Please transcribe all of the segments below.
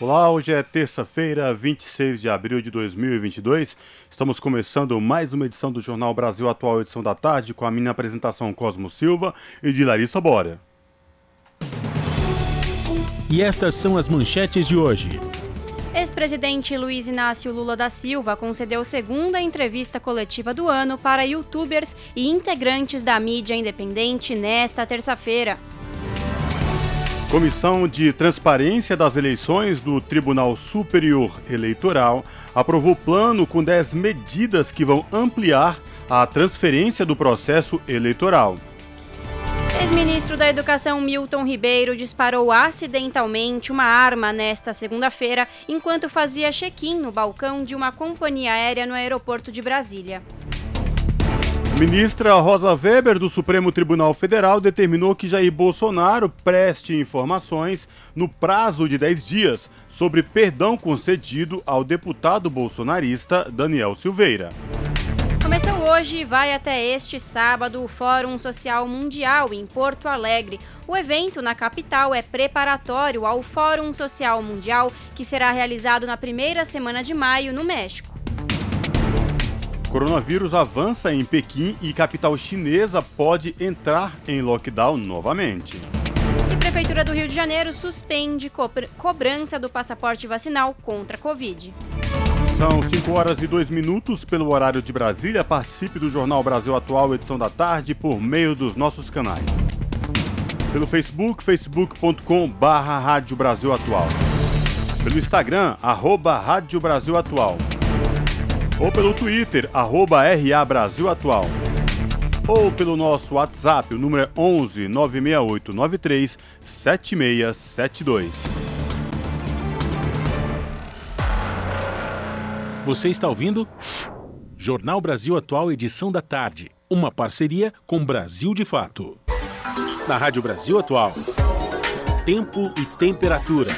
Olá, hoje é terça-feira, 26 de abril de 2022. Estamos começando mais uma edição do Jornal Brasil Atual, edição da tarde, com a minha apresentação Cosmo Silva e de Larissa Bora. E estas são as manchetes de hoje. Ex-presidente Luiz Inácio Lula da Silva concedeu segunda entrevista coletiva do ano para youtubers e integrantes da mídia independente nesta terça-feira. Comissão de Transparência das Eleições do Tribunal Superior Eleitoral aprovou plano com 10 medidas que vão ampliar a transferência do processo eleitoral. Ex-ministro da Educação Milton Ribeiro disparou acidentalmente uma arma nesta segunda-feira enquanto fazia check-in no balcão de uma companhia aérea no aeroporto de Brasília. Ministra Rosa Weber, do Supremo Tribunal Federal, determinou que Jair Bolsonaro preste informações no prazo de 10 dias sobre perdão concedido ao deputado bolsonarista Daniel Silveira. Começou hoje e vai até este sábado o Fórum Social Mundial em Porto Alegre. O evento na capital é preparatório ao Fórum Social Mundial, que será realizado na primeira semana de maio no México. Coronavírus avança em Pequim e capital chinesa pode entrar em lockdown novamente. E Prefeitura do Rio de Janeiro suspende cobrança do passaporte vacinal contra a Covid. São 5 horas e 2 minutos pelo horário de Brasília. Participe do Jornal Brasil Atual, edição da tarde, por meio dos nossos canais. Pelo Facebook, facebook.com barra Rádio Brasil Atual. Pelo Instagram, arroba Rádio Brasil Atual ou pelo Twitter, arroba RA Brasil Atual. Ou pelo nosso WhatsApp, o número é 11 968 93 7672. Você está ouvindo? Jornal Brasil Atual, edição da tarde. Uma parceria com Brasil de Fato. Na Rádio Brasil Atual. Tempo e temperatura.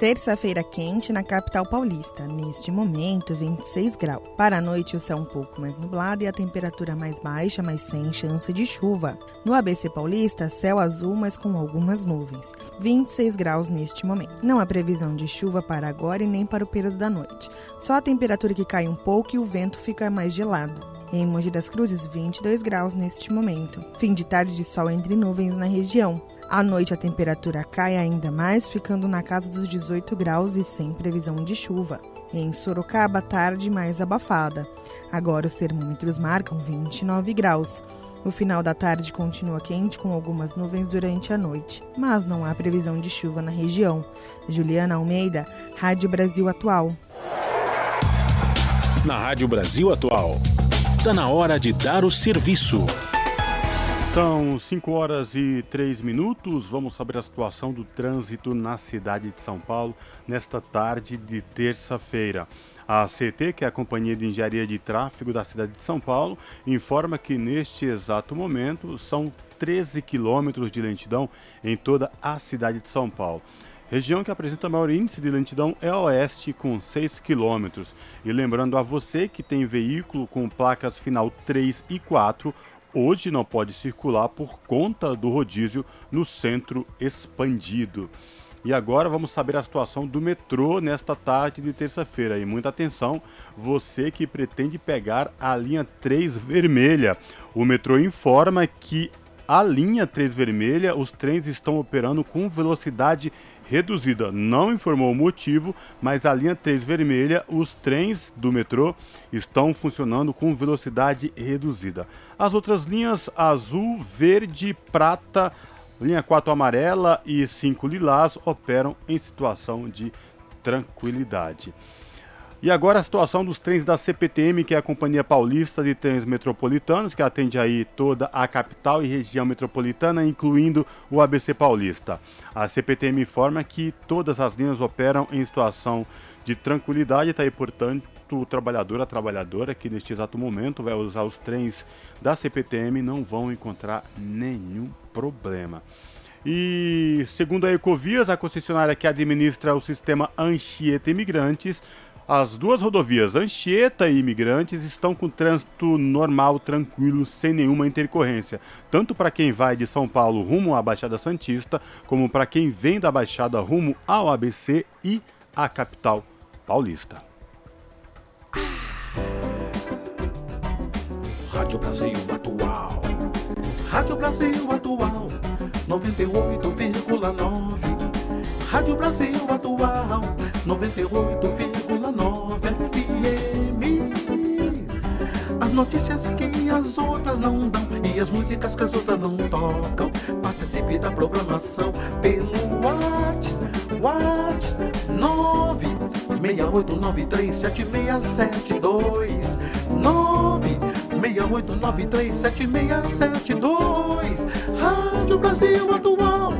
Terça-feira quente na capital paulista, neste momento 26 graus. Para a noite o céu um pouco mais nublado e a temperatura mais baixa, mas sem chance de chuva. No ABC Paulista, céu azul, mas com algumas nuvens. 26 graus neste momento. Não há previsão de chuva para agora e nem para o período da noite. Só a temperatura que cai um pouco e o vento fica mais gelado. Em Mogi das Cruzes, 22 graus neste momento. Fim de tarde de sol entre nuvens na região. À noite a temperatura cai ainda mais, ficando na casa dos 18 graus e sem previsão de chuva. Em Sorocaba, tarde mais abafada. Agora os termômetros marcam 29 graus. O final da tarde continua quente com algumas nuvens durante a noite, mas não há previsão de chuva na região. Juliana Almeida, Rádio Brasil Atual. Na Rádio Brasil Atual, está na hora de dar o serviço. São 5 horas e 3 minutos. Vamos saber a situação do trânsito na cidade de São Paulo nesta tarde de terça-feira. A CT, que é a Companhia de Engenharia de Tráfego da cidade de São Paulo, informa que neste exato momento são 13 quilômetros de lentidão em toda a cidade de São Paulo. Região que apresenta maior índice de lentidão é a oeste, com 6 quilômetros. E lembrando a você que tem veículo com placas final 3 e 4, hoje não pode circular por conta do rodízio no centro expandido. E agora vamos saber a situação do metrô nesta tarde de terça-feira. E muita atenção, você que pretende pegar a linha 3 vermelha. O metrô informa que a linha 3 vermelha, os trens estão operando com velocidade reduzida. Não informou o motivo, mas a linha 3 vermelha, os trens do metrô estão funcionando com velocidade reduzida. As outras linhas azul, verde, prata, linha 4 amarela e 5 lilás operam em situação de tranquilidade. E agora a situação dos trens da CPTM, que é a Companhia Paulista de Trens Metropolitanos, que atende aí toda a capital e região metropolitana, incluindo o ABC Paulista. A CPTM informa que todas as linhas operam em situação de tranquilidade, está aí, portanto, o trabalhador, a trabalhadora que neste exato momento vai usar os trens da CPTM não vão encontrar nenhum problema. E segundo a Ecovias, a concessionária que administra o sistema Anchieta Imigrantes, as duas rodovias Anchieta e Imigrantes estão com trânsito normal, tranquilo, sem nenhuma intercorrência, tanto para quem vai de São Paulo rumo à Baixada Santista, como para quem vem da Baixada rumo ao ABC e à capital paulista. Rádio Brasil Atual. Rádio Brasil Atual. 98,9. Rádio Brasil Atual. 98,9. FM. As notícias que as outras não dão e as músicas que as outras não tocam. Participe da programação pelo WhatsApp. WhatsApp 968937672 968937672 Rádio Brasil Atual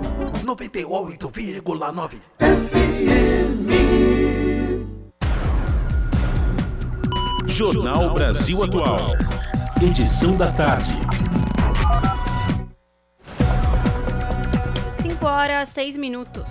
98,9 Jornal Brasil Atual. Edição da tarde. 5 horas 6 minutos.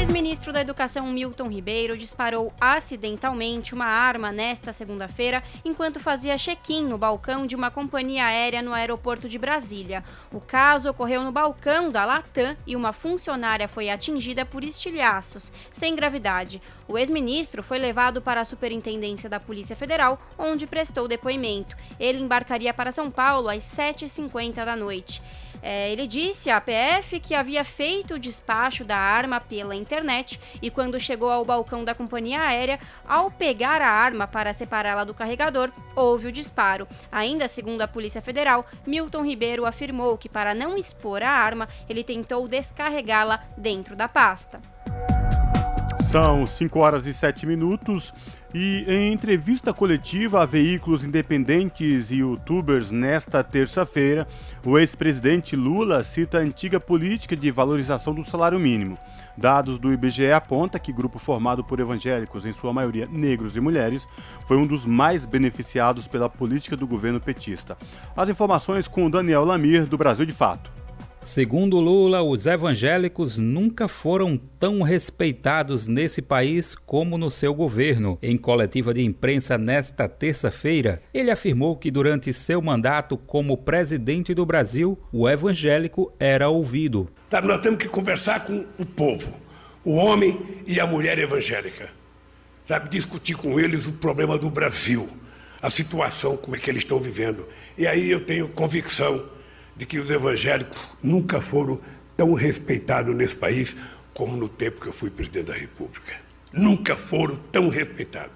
Ex-ministro da Educação Milton Ribeiro disparou acidentalmente uma arma nesta segunda-feira enquanto fazia check-in no balcão de uma companhia aérea no aeroporto de Brasília. O caso ocorreu no balcão da Latam e uma funcionária foi atingida por estilhaços, sem gravidade. O ex-ministro foi levado para a Superintendência da Polícia Federal, onde prestou depoimento. Ele embarcaria para São Paulo às 7h50 da noite. É, ele disse à PF que havia feito o despacho da arma pela internet e, quando chegou ao balcão da companhia aérea, ao pegar a arma para separá-la do carregador, houve o disparo. Ainda segundo a Polícia Federal, Milton Ribeiro afirmou que, para não expor a arma, ele tentou descarregá-la dentro da pasta. São 5 horas e 7 minutos. E em entrevista coletiva a veículos independentes e youtubers nesta terça-feira, o ex-presidente Lula cita a antiga política de valorização do salário mínimo. Dados do IBGE apontam que grupo formado por evangélicos, em sua maioria negros e mulheres, foi um dos mais beneficiados pela política do governo petista. As informações com Daniel Lamir, do Brasil de Fato. Segundo Lula, os evangélicos nunca foram tão respeitados nesse país como no seu governo. Em coletiva de imprensa nesta terça-feira, ele afirmou que durante seu mandato como presidente do Brasil, o evangélico era ouvido. Tá, nós temos que conversar com o povo, o homem e a mulher evangélica. Sabe, discutir com eles o problema do Brasil, a situação, como é que eles estão vivendo. E aí eu tenho convicção de que os evangélicos nunca foram tão respeitados nesse país como no tempo que eu fui presidente da República. Nunca foram tão respeitados.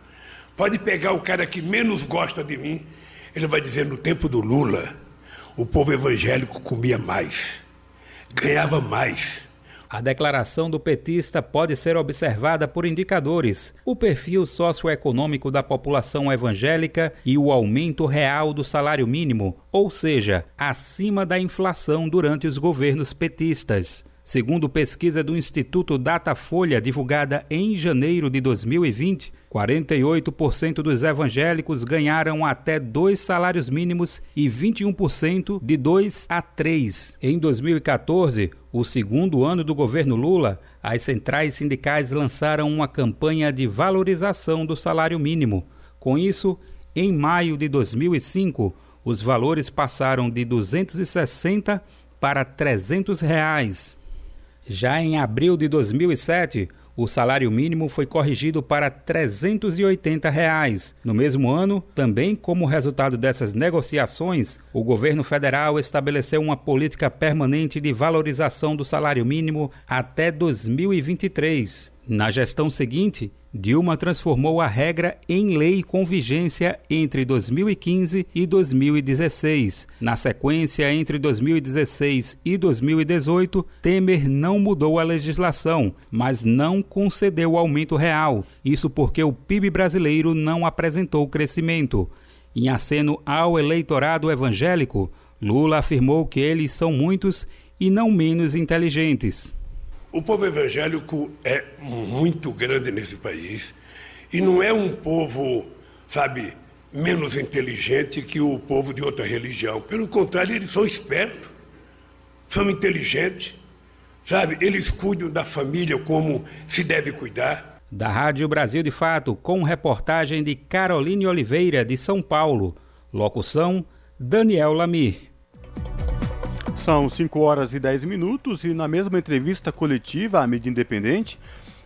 Pode pegar o cara que menos gosta de mim, ele vai dizer: no tempo do Lula, o povo evangélico comia mais, ganhava mais, a declaração do petista pode ser observada por indicadores: o perfil socioeconômico da população evangélica e o aumento real do salário mínimo, ou seja, acima da inflação durante os governos petistas. Segundo pesquisa do Instituto Datafolha, divulgada em janeiro de 2020, 48% dos evangélicos ganharam até dois salários mínimos e 21% de dois a três. Em 2014, o segundo ano do governo Lula, as centrais sindicais lançaram uma campanha de valorização do salário mínimo. Com isso, em maio de 2005, os valores passaram de 260 para 300 reais. Já em abril de 2007, o salário mínimo foi corrigido para 380 reais. No mesmo ano, também como resultado dessas negociações, o governo federal estabeleceu uma política permanente de valorização do salário mínimo até 2023. Na gestão seguinte, Dilma transformou a regra em lei com vigência entre 2015 e 2016. Na sequência, entre 2016 e 2018, Temer não mudou a legislação, mas não concedeu aumento real. Isso porque o PIB brasileiro não apresentou crescimento. Em aceno ao eleitorado evangélico, Lula afirmou que eles são muitos e não menos inteligentes. O povo evangélico é muito grande nesse país e não é um povo, sabe, menos inteligente que o povo de outra religião. Pelo contrário, eles são espertos, são inteligentes, sabe? Eles cuidam da família como se deve cuidar. Da Rádio Brasil de Fato, com reportagem de Caroline Oliveira, de São Paulo. Locução: Daniel Lamir. São 5 horas e 10 minutos e na mesma entrevista coletiva à mídia independente,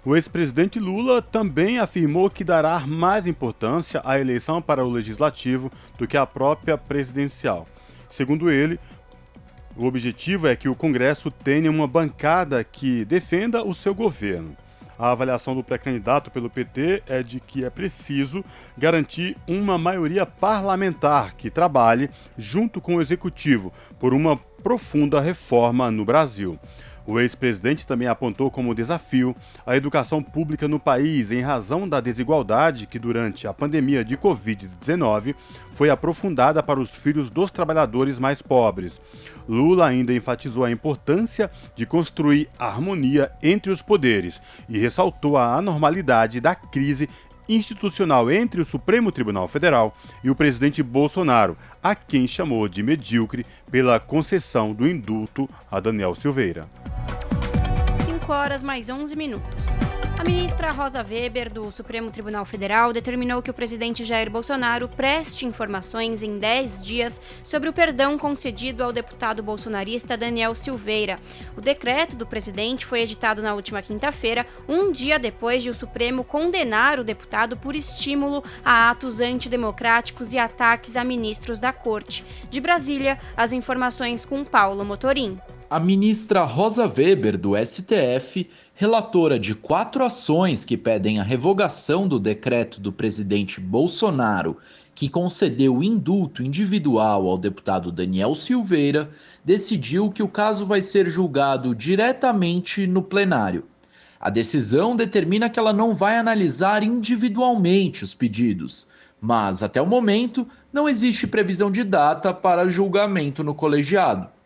o ex-presidente Lula também afirmou que dará mais importância à eleição para o legislativo do que à própria presidencial. Segundo ele, o objetivo é que o Congresso tenha uma bancada que defenda o seu governo. A avaliação do pré-candidato pelo PT é de que é preciso garantir uma maioria parlamentar que trabalhe junto com o executivo por uma profunda reforma no Brasil. O ex-presidente também apontou como desafio a educação pública no país em razão da desigualdade que, durante a pandemia de Covid-19, foi aprofundada para os filhos dos trabalhadores mais pobres. Lula ainda enfatizou a importância de construir harmonia entre os poderes e ressaltou a anormalidade da crise institucional entre o Supremo Tribunal Federal e o presidente Bolsonaro, a quem chamou de medíocre pela concessão do indulto a Daniel Silveira. 5 horas mais 11 minutos. A ministra Rosa Weber, do Supremo Tribunal Federal, determinou que o presidente Jair Bolsonaro preste informações em 10 dias sobre o perdão concedido ao deputado bolsonarista Daniel Silveira. O decreto do presidente foi editado na última quinta-feira, um dia depois de o Supremo condenar o deputado por estímulo a atos antidemocráticos e ataques a ministros da corte. De Brasília, as informações com Paulo Motorim. A ministra Rosa Weber, do STF, relatora de quatro ações que pedem a revogação do decreto do presidente Bolsonaro, que concedeu indulto individual ao deputado Daniel Silveira, decidiu que o caso vai ser julgado diretamente no plenário. A decisão determina que ela não vai analisar individualmente os pedidos, mas até o momento não existe previsão de data para julgamento no colegiado.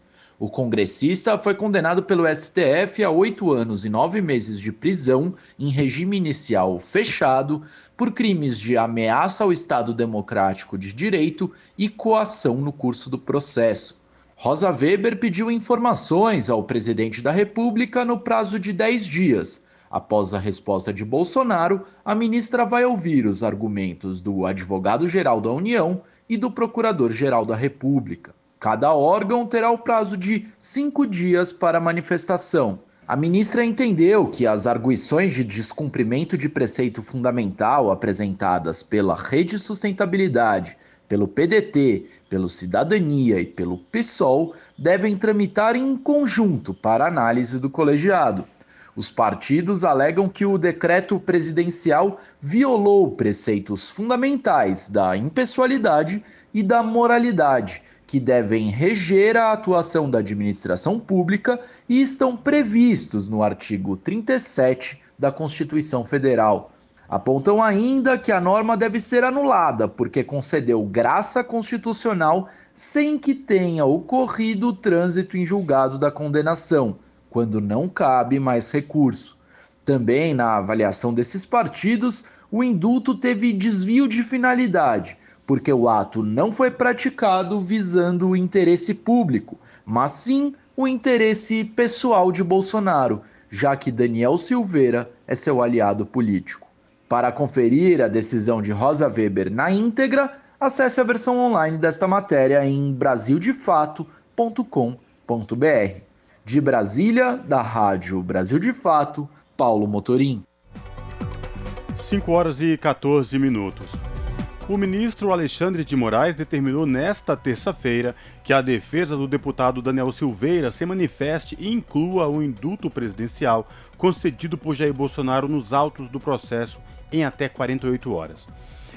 O congressista foi condenado pelo STF a oito anos e nove meses de prisão em regime inicial fechado por crimes de ameaça ao Estado Democrático de Direito e coação no curso do processo. Rosa Weber pediu informações ao presidente da República no prazo de dez dias. Após a resposta de Bolsonaro, a ministra vai ouvir os argumentos do advogado-geral da União e do procurador-geral da República. Cada órgão terá o prazo de cinco dias para manifestação. A ministra entendeu que as arguições de descumprimento de preceito fundamental apresentadas pela Rede Sustentabilidade, pelo PDT, pelo Cidadania e pelo PSOL devem tramitar em conjunto para análise do colegiado. Os partidos alegam que o decreto presidencial violou preceitos fundamentais da impessoalidade e da moralidade que devem reger a atuação da administração pública e estão previstos no artigo 37 da Constituição Federal. Apontam ainda que a norma deve ser anulada porque concedeu graça constitucional sem que tenha ocorrido o trânsito em julgado da condenação, quando não cabe mais recurso. Também na avaliação desses partidos, o indulto teve desvio de finalidade porque o ato não foi praticado visando o interesse público, mas sim o interesse pessoal de Bolsonaro, já que Daniel Silveira é seu aliado político. Para conferir a decisão de Rosa Weber na íntegra, acesse a versão online desta matéria em brasildefato.com.br. De Brasília, da Rádio Brasil de Fato, Paulo Motorim. 5 horas e 14 minutos. O ministro Alexandre de Moraes determinou nesta terça-feira que a defesa do deputado Daniel Silveira se manifeste e inclua o indulto presidencial concedido por Jair Bolsonaro nos autos do processo em até 48 horas.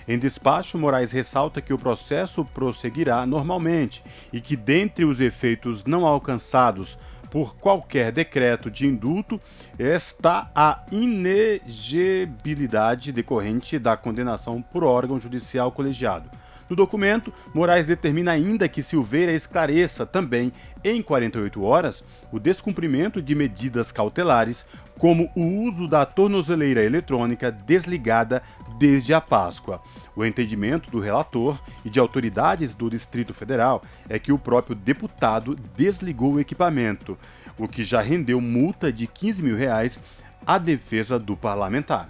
Em despacho, Moraes ressalta que o processo prosseguirá normalmente e que, dentre os efeitos não alcançados por qualquer decreto de indulto está a inegibilidade decorrente da condenação por órgão judicial colegiado. No documento, Moraes determina ainda que Silveira esclareça também, em 48 horas, o descumprimento de medidas cautelares, como o uso da tornozeleira eletrônica desligada desde a Páscoa. O entendimento do relator e de autoridades do Distrito Federal é que o próprio deputado desligou o equipamento, o que já rendeu multa de 15 mil reais à defesa do parlamentar.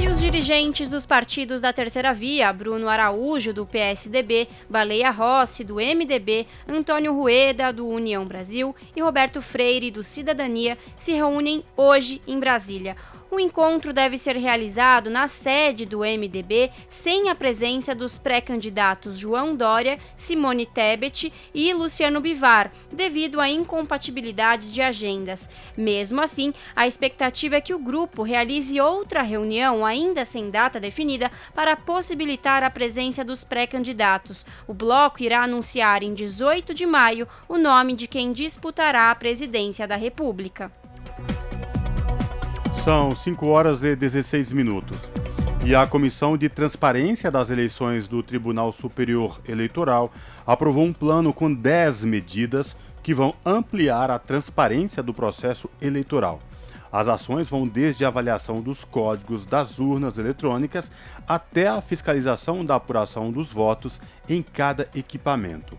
E os dirigentes dos partidos da Terceira Via, Bruno Araújo, do PSDB, Baleia Rossi, do MDB, Antônio Rueda, do União Brasil e Roberto Freire, do Cidadania, se reúnem hoje em Brasília. O encontro deve ser realizado na sede do MDB, sem a presença dos pré-candidatos João Dória, Simone Tebet e Luciano Bivar, devido à incompatibilidade de agendas. Mesmo assim, a expectativa é que o grupo realize outra reunião, ainda sem data definida, para possibilitar a presença dos pré-candidatos. O bloco irá anunciar em 18 de maio o nome de quem disputará a presidência da República. São 5 horas e 16 minutos. E a Comissão de Transparência das Eleições do Tribunal Superior Eleitoral aprovou um plano com 10 medidas que vão ampliar a transparência do processo eleitoral. As ações vão desde a avaliação dos códigos das urnas eletrônicas até a fiscalização da apuração dos votos em cada equipamento.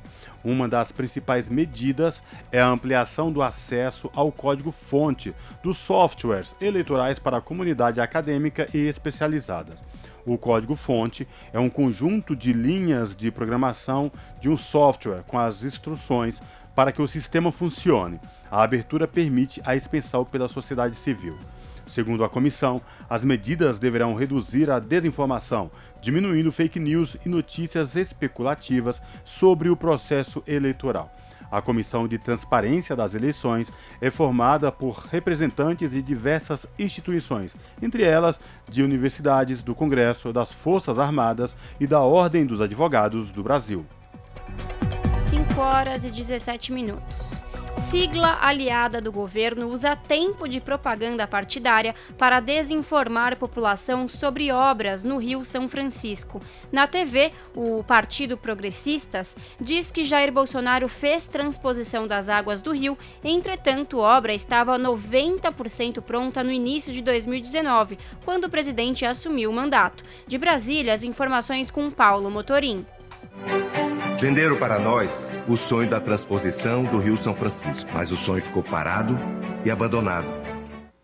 Uma das principais medidas é a ampliação do acesso ao código-fonte dos softwares eleitorais para a comunidade acadêmica e especializadas. O código-fonte é um conjunto de linhas de programação de um software com as instruções para que o sistema funcione. A abertura permite a expensão pela sociedade civil. Segundo a comissão, as medidas deverão reduzir a desinformação, diminuindo fake news e notícias especulativas sobre o processo eleitoral. A Comissão de Transparência das Eleições é formada por representantes de diversas instituições, entre elas de universidades, do Congresso, das Forças Armadas e da Ordem dos Advogados do Brasil. 5 horas e 17 minutos sigla aliada do governo usa tempo de propaganda partidária para desinformar a população sobre obras no Rio São Francisco. Na TV, o Partido Progressistas diz que Jair Bolsonaro fez transposição das águas do rio, entretanto, a obra estava 90% pronta no início de 2019, quando o presidente assumiu o mandato. De Brasília, as informações com Paulo Motorim. Venderam para nós o sonho da transposição do Rio São Francisco, mas o sonho ficou parado e abandonado.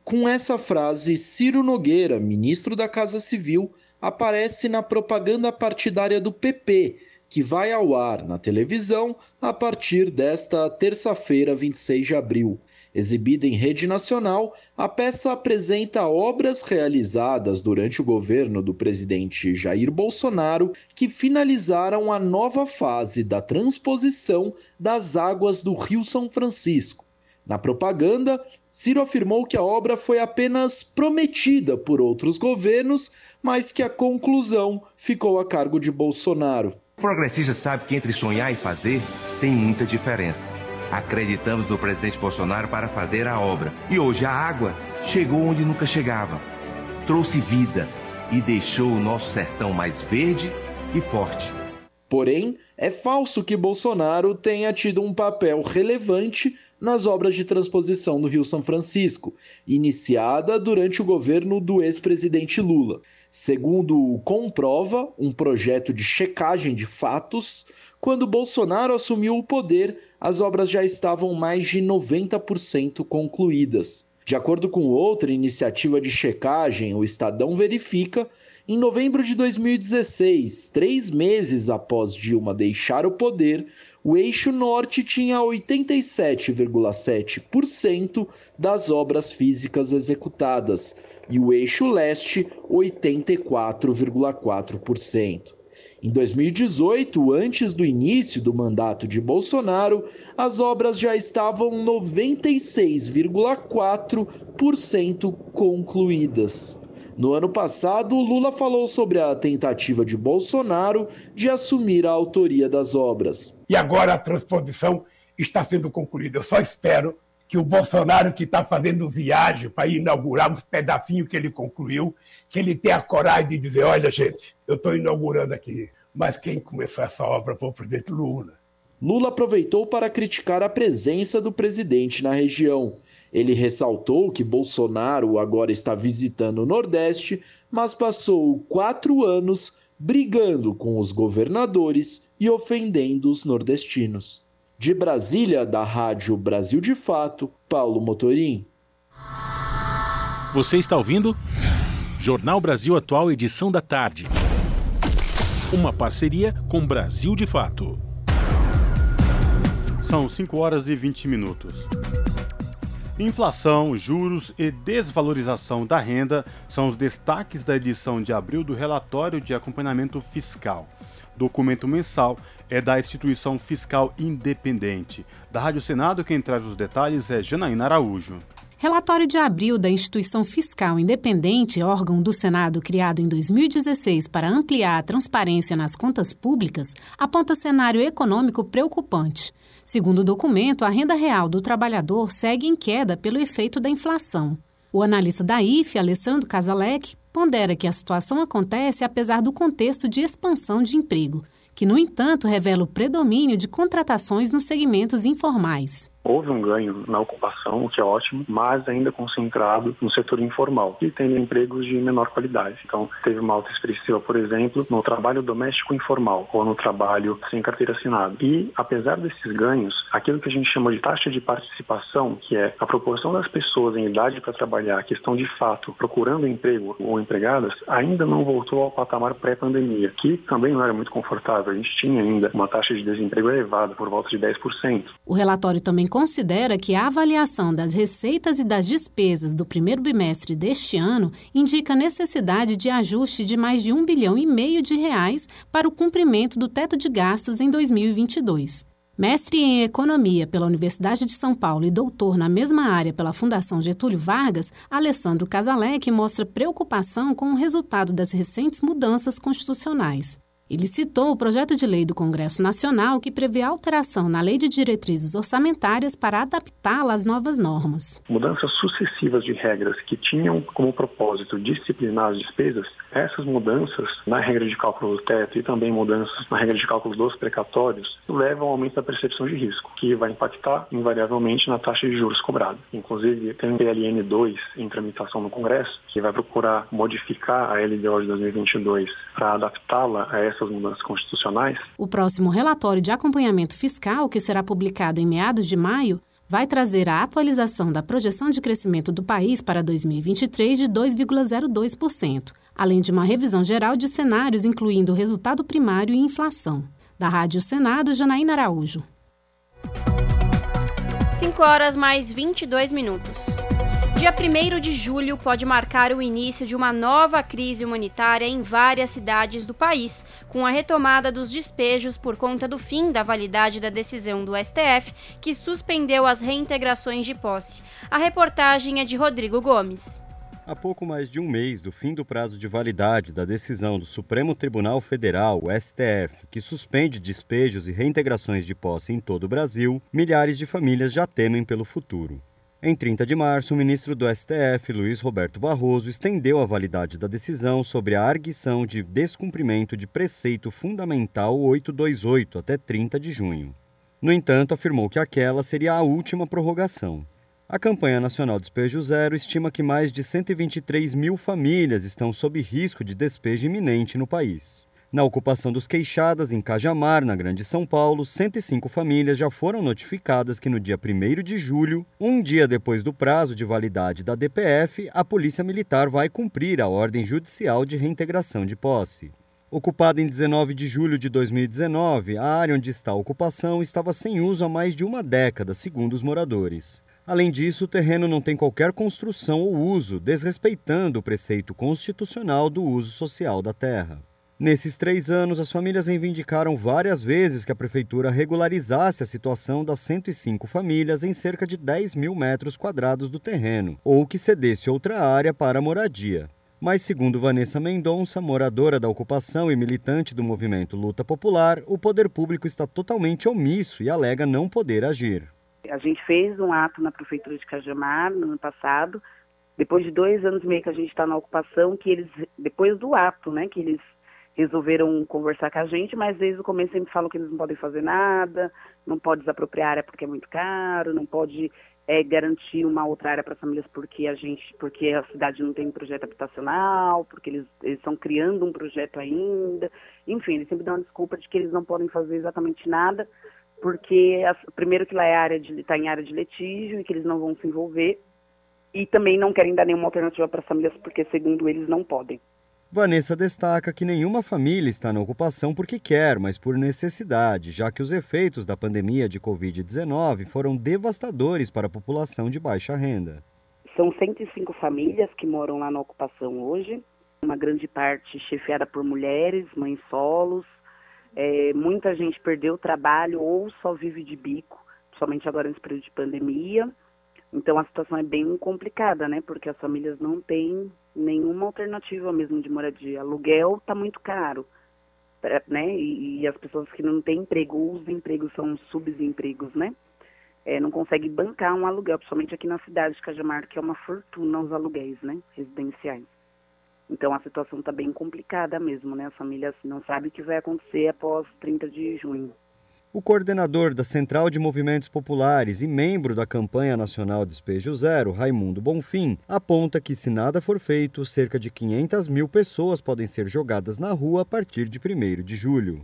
Com essa frase, Ciro Nogueira, ministro da Casa Civil, aparece na propaganda partidária do PP, que vai ao ar na televisão a partir desta terça-feira, 26 de abril. Exibida em rede nacional, a peça apresenta obras realizadas durante o governo do presidente Jair Bolsonaro que finalizaram a nova fase da transposição das águas do Rio São Francisco. Na propaganda, Ciro afirmou que a obra foi apenas prometida por outros governos, mas que a conclusão ficou a cargo de Bolsonaro. O progressista sabe que entre sonhar e fazer tem muita diferença. Acreditamos no presidente Bolsonaro para fazer a obra. E hoje a água chegou onde nunca chegava. Trouxe vida e deixou o nosso sertão mais verde e forte. Porém, é falso que Bolsonaro tenha tido um papel relevante nas obras de transposição do Rio São Francisco, iniciada durante o governo do ex-presidente Lula. Segundo o Comprova, um projeto de checagem de fatos, quando Bolsonaro assumiu o poder, as obras já estavam mais de 90% concluídas. De acordo com outra iniciativa de checagem, o Estadão verifica, em novembro de 2016, três meses após Dilma deixar o poder, o eixo norte tinha 87,7% das obras físicas executadas e o eixo leste, 84,4%. Em 2018, antes do início do mandato de Bolsonaro, as obras já estavam 96,4% concluídas. No ano passado, Lula falou sobre a tentativa de Bolsonaro de assumir a autoria das obras. E agora a transposição está sendo concluída. Eu só espero que o Bolsonaro, que está fazendo viagem para inaugurar uns pedacinhos que ele concluiu, que ele tenha a coragem de dizer: olha, gente, eu estou inaugurando aqui, mas quem começou essa obra foi o presidente Lula. Lula aproveitou para criticar a presença do presidente na região. Ele ressaltou que Bolsonaro agora está visitando o Nordeste, mas passou quatro anos brigando com os governadores e ofendendo os nordestinos. De Brasília, da Rádio Brasil de Fato, Paulo Motorim. Você está ouvindo? Jornal Brasil Atual, edição da tarde. Uma parceria com Brasil de Fato. São 5 horas e 20 minutos. Inflação, juros e desvalorização da renda são os destaques da edição de abril do relatório de acompanhamento fiscal. Documento mensal é da instituição fiscal independente. Da Rádio Senado, quem traz os detalhes é Janaína Araújo. Relatório de abril da Instituição Fiscal Independente, órgão do Senado criado em 2016 para ampliar a transparência nas contas públicas, aponta cenário econômico preocupante. Segundo o documento, a renda real do trabalhador segue em queda pelo efeito da inflação. O analista da IFE, Alessandro Casalec, pondera que a situação acontece apesar do contexto de expansão de emprego, que, no entanto, revela o predomínio de contratações nos segmentos informais. Houve um ganho na ocupação, o que é ótimo, mas ainda concentrado no setor informal, e tendo empregos de menor qualidade. Então, teve uma alta expressiva, por exemplo, no trabalho doméstico informal ou no trabalho sem carteira assinada. E, apesar desses ganhos, aquilo que a gente chama de taxa de participação, que é a proporção das pessoas em idade para trabalhar que estão de fato procurando emprego ou empregadas, ainda não voltou ao patamar pré-pandemia, que também não era muito confortável. A gente tinha ainda uma taxa de desemprego elevada, por volta de 10%. O relatório também considera que a avaliação das receitas e das despesas do primeiro bimestre deste ano indica necessidade de ajuste de mais de um bilhão e meio de reais para o cumprimento do teto de gastos em 2022. Mestre em Economia pela Universidade de São Paulo e doutor na mesma área pela Fundação Getúlio Vargas, Alessandro Casalec mostra preocupação com o resultado das recentes mudanças constitucionais. Ele citou o projeto de lei do Congresso Nacional que prevê alteração na Lei de Diretrizes Orçamentárias para adaptá-la às novas normas. Mudanças sucessivas de regras que tinham como propósito disciplinar as despesas, essas mudanças na regra de cálculo do teto e também mudanças na regra de cálculo dos precatórios levam ao aumento da percepção de risco, que vai impactar invariavelmente na taxa de juros cobrada. Inclusive, tem um PLN 2 em tramitação no Congresso, que vai procurar modificar a LDO de 2022 para adaptá-la a essas mudanças constitucionais. O próximo relatório de acompanhamento fiscal, que será publicado em meados de maio, vai trazer a atualização da projeção de crescimento do país para 2023 de 2,02%, além de uma revisão geral de cenários incluindo o resultado primário e inflação. Da Rádio Senado, Janaína Araújo. 5 horas mais 22 minutos. Dia 1 de julho pode marcar o início de uma nova crise humanitária em várias cidades do país, com a retomada dos despejos por conta do fim da validade da decisão do STF, que suspendeu as reintegrações de posse. A reportagem é de Rodrigo Gomes. Há pouco mais de um mês do fim do prazo de validade da decisão do Supremo Tribunal Federal, o STF, que suspende despejos e reintegrações de posse em todo o Brasil, milhares de famílias já temem pelo futuro. Em 30 de março, o ministro do STF, Luiz Roberto Barroso, estendeu a validade da decisão sobre a arguição de descumprimento de preceito fundamental 828 até 30 de junho. No entanto, afirmou que aquela seria a última prorrogação. A campanha nacional Despejo Zero estima que mais de 123 mil famílias estão sob risco de despejo iminente no país. Na ocupação dos Queixadas, em Cajamar, na Grande São Paulo, 105 famílias já foram notificadas que no dia 1 de julho, um dia depois do prazo de validade da DPF, a Polícia Militar vai cumprir a ordem judicial de reintegração de posse. Ocupada em 19 de julho de 2019, a área onde está a ocupação estava sem uso há mais de uma década, segundo os moradores. Além disso, o terreno não tem qualquer construção ou uso, desrespeitando o preceito constitucional do uso social da terra. Nesses três anos, as famílias reivindicaram várias vezes que a prefeitura regularizasse a situação das 105 famílias em cerca de 10 mil metros quadrados do terreno, ou que cedesse outra área para moradia. Mas, segundo Vanessa Mendonça, moradora da ocupação e militante do movimento Luta Popular, o poder público está totalmente omisso e alega não poder agir. A gente fez um ato na prefeitura de Cajamar no ano passado, depois de dois anos e meio que a gente está na ocupação, que eles, depois do ato, né, que eles resolveram conversar com a gente, mas desde o começo sempre falam que eles não podem fazer nada, não pode desapropriar área porque é muito caro, não pode é, garantir uma outra área para as famílias porque a gente, porque a cidade não tem projeto habitacional, porque eles, estão criando um projeto ainda. Enfim, eles sempre dão uma desculpa de que eles não podem fazer exatamente nada, porque as, primeiro que lá é área está em área de litígio e que eles não vão se envolver e também não querem dar nenhuma alternativa para as famílias porque segundo eles não podem. Vanessa destaca que nenhuma família está na ocupação porque quer, mas por necessidade, já que os efeitos da pandemia de Covid-19 foram devastadores para a população de baixa renda. São 105 famílias que moram lá na ocupação hoje, uma grande parte chefiada por mulheres, mães solos. É, muita gente perdeu o trabalho ou só vive de bico, somente agora nesse período de pandemia. Então a situação é bem complicada, né? Porque as famílias não têm nenhuma alternativa mesmo de moradia. Aluguel está muito caro, né? E, e, as pessoas que não têm emprego, os empregos são subempregos, né? É, não conseguem bancar um aluguel, principalmente aqui na cidade de Cajamar, que é uma fortuna os aluguéis, né? Residenciais. Então a situação está bem complicada mesmo, né? As famílias não sabem o que vai acontecer após 30 de junho. O coordenador da Central de Movimentos Populares e membro da campanha nacional Despejo Zero, Raimundo Bonfim, aponta que, se nada for feito, cerca de 500 mil pessoas podem ser jogadas na rua a partir de 1 de julho.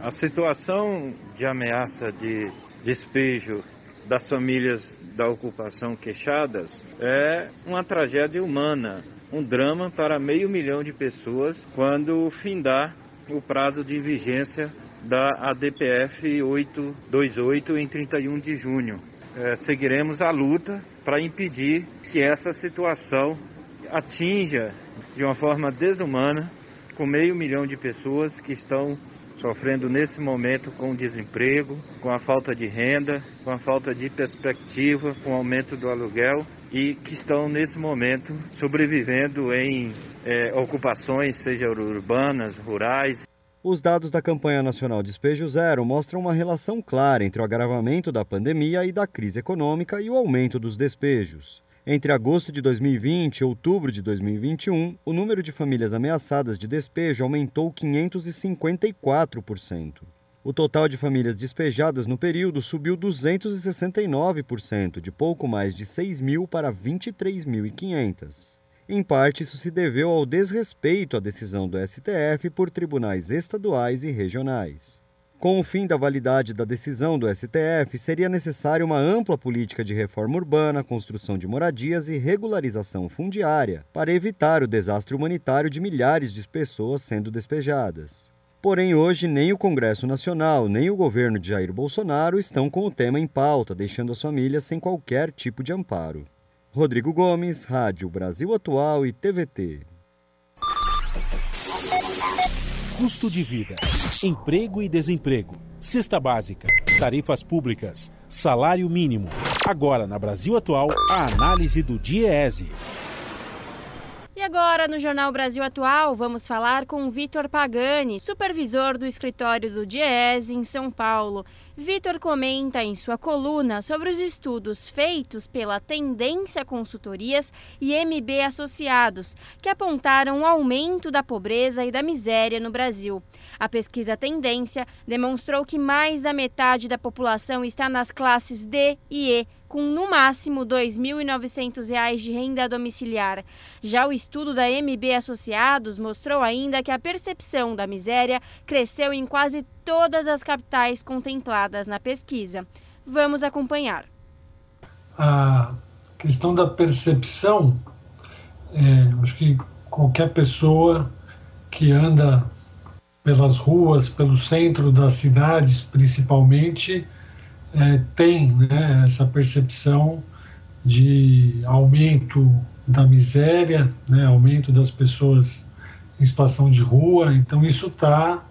A situação de ameaça de despejo das famílias da ocupação queixadas é uma tragédia humana, um drama para meio milhão de pessoas quando findar o prazo de vigência da ADPF 828 em 31 de junho. É, seguiremos a luta para impedir que essa situação atinja de uma forma desumana com meio milhão de pessoas que estão sofrendo nesse momento com desemprego, com a falta de renda, com a falta de perspectiva, com o aumento do aluguel e que estão nesse momento sobrevivendo em é, ocupações, seja urbanas, rurais. Os dados da campanha nacional Despejo Zero mostram uma relação clara entre o agravamento da pandemia e da crise econômica e o aumento dos despejos. Entre agosto de 2020 e outubro de 2021, o número de famílias ameaçadas de despejo aumentou 554%. O total de famílias despejadas no período subiu 269%, de pouco mais de 6 mil para 23.500. Em parte, isso se deveu ao desrespeito à decisão do STF por tribunais estaduais e regionais. Com o fim da validade da decisão do STF, seria necessária uma ampla política de reforma urbana, construção de moradias e regularização fundiária para evitar o desastre humanitário de milhares de pessoas sendo despejadas. Porém, hoje, nem o Congresso Nacional nem o governo de Jair Bolsonaro estão com o tema em pauta, deixando as famílias sem qualquer tipo de amparo. Rodrigo Gomes, Rádio Brasil Atual e TVT. Custo de vida, emprego e desemprego, cesta básica, tarifas públicas, salário mínimo. Agora, na Brasil Atual, a análise do DIEESE. E agora, no Jornal Brasil Atual, vamos falar com Vitor Pagani, supervisor do escritório do DIES em São Paulo. Vitor comenta em sua coluna sobre os estudos feitos pela Tendência Consultorias e MB Associados, que apontaram o aumento da pobreza e da miséria no Brasil. A pesquisa Tendência demonstrou que mais da metade da população está nas classes D e E, com no máximo R$ 2.900 de renda domiciliar. Já o estudo da MB Associados mostrou ainda que a percepção da miséria cresceu em quase todas as capitais contempladas na pesquisa. Vamos acompanhar. A questão da percepção, é, acho que qualquer pessoa que anda pelas ruas, pelo centro das cidades, principalmente, é, tem né, essa percepção de aumento da miséria, né, aumento das pessoas em situação de rua. Então isso está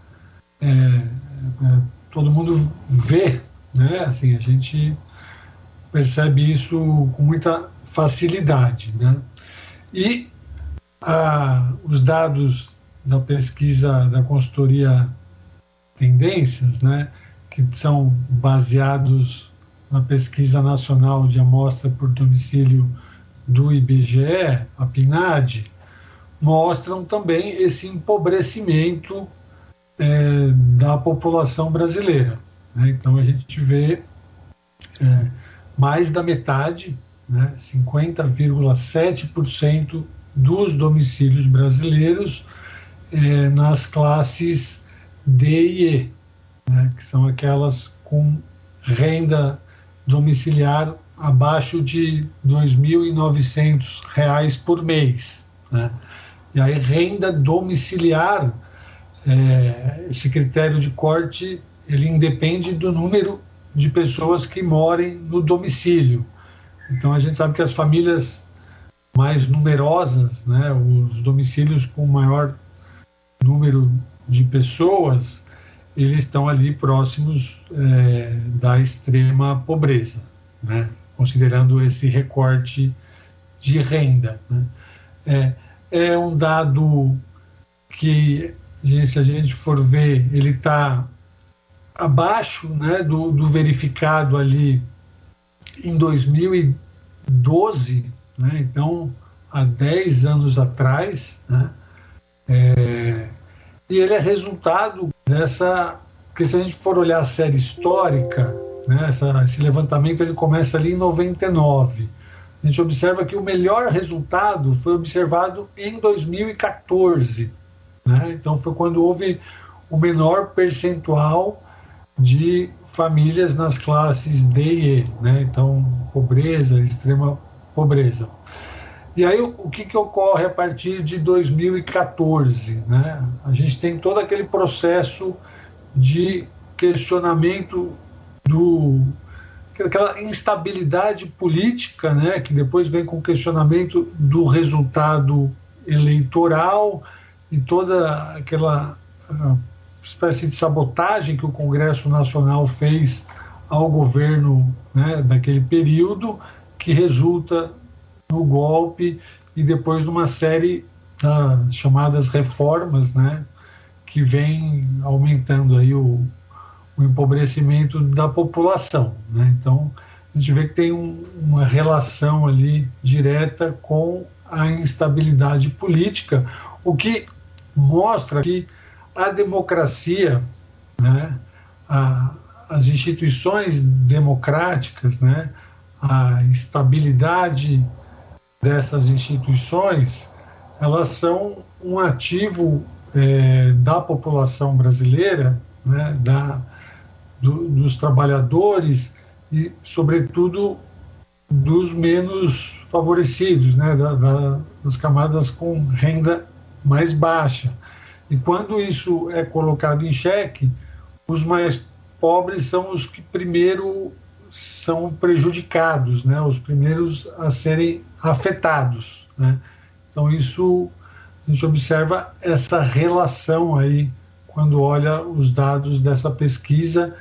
é, é, todo mundo vê, né? Assim a gente percebe isso com muita facilidade, né? E a, os dados da pesquisa da consultoria Tendências, né, que são baseados na pesquisa nacional de amostra por domicílio do IBGE, a PNAD, mostram também esse empobrecimento é, da população brasileira. Né? Então a gente vê é, mais da metade, né, 50,7% dos domicílios brasileiros é, nas classes D e E, né, que são aquelas com renda domiciliar abaixo de R$ 2.900 por mês. Né? E aí, renda domiciliar, é, esse critério de corte, ele independe do número de pessoas que morem no domicílio. Então, a gente sabe que as famílias mais numerosas, né, os domicílios com maior número de pessoas, eles estão ali próximos é, da extrema pobreza, né, considerando esse recorte de renda. Né. É, é um dado que, se a gente for ver, ele está abaixo né, do, do verificado ali em 2012, né? Então, há 10 anos atrás, né? É, e ele é resultado dessa. Porque se a gente for olhar a série histórica, né, essa, esse levantamento ele começa ali em 99. A gente observa que o melhor resultado foi observado em 2014. Né? Então, foi quando houve o menor percentual de famílias nas classes D e E. Né? Então, pobreza, extrema pobreza. E aí, o que, que ocorre a partir de 2014? Né? A gente tem todo aquele processo de questionamento do aquela instabilidade política, né, que depois vem com questionamento do resultado eleitoral e toda aquela uh, espécie de sabotagem que o Congresso Nacional fez ao governo né, daquele período que resulta no golpe e depois de uma série das chamadas reformas, né, que vem aumentando aí o, o empobrecimento da população. Né? Então, a gente vê que tem um, uma relação ali direta com a instabilidade política, o que mostra que a democracia, né, a, as instituições democráticas, né, a estabilidade dessas instituições, elas são um ativo é, da população brasileira, né, da, do, dos trabalhadores e, sobretudo, dos menos favorecidos, né, da, da, das camadas com renda mais baixa. E quando isso é colocado em xeque, os mais pobres são os que primeiro são prejudicados, né? os primeiros a serem afetados. Né? Então, isso a gente observa essa relação aí quando olha os dados dessa pesquisa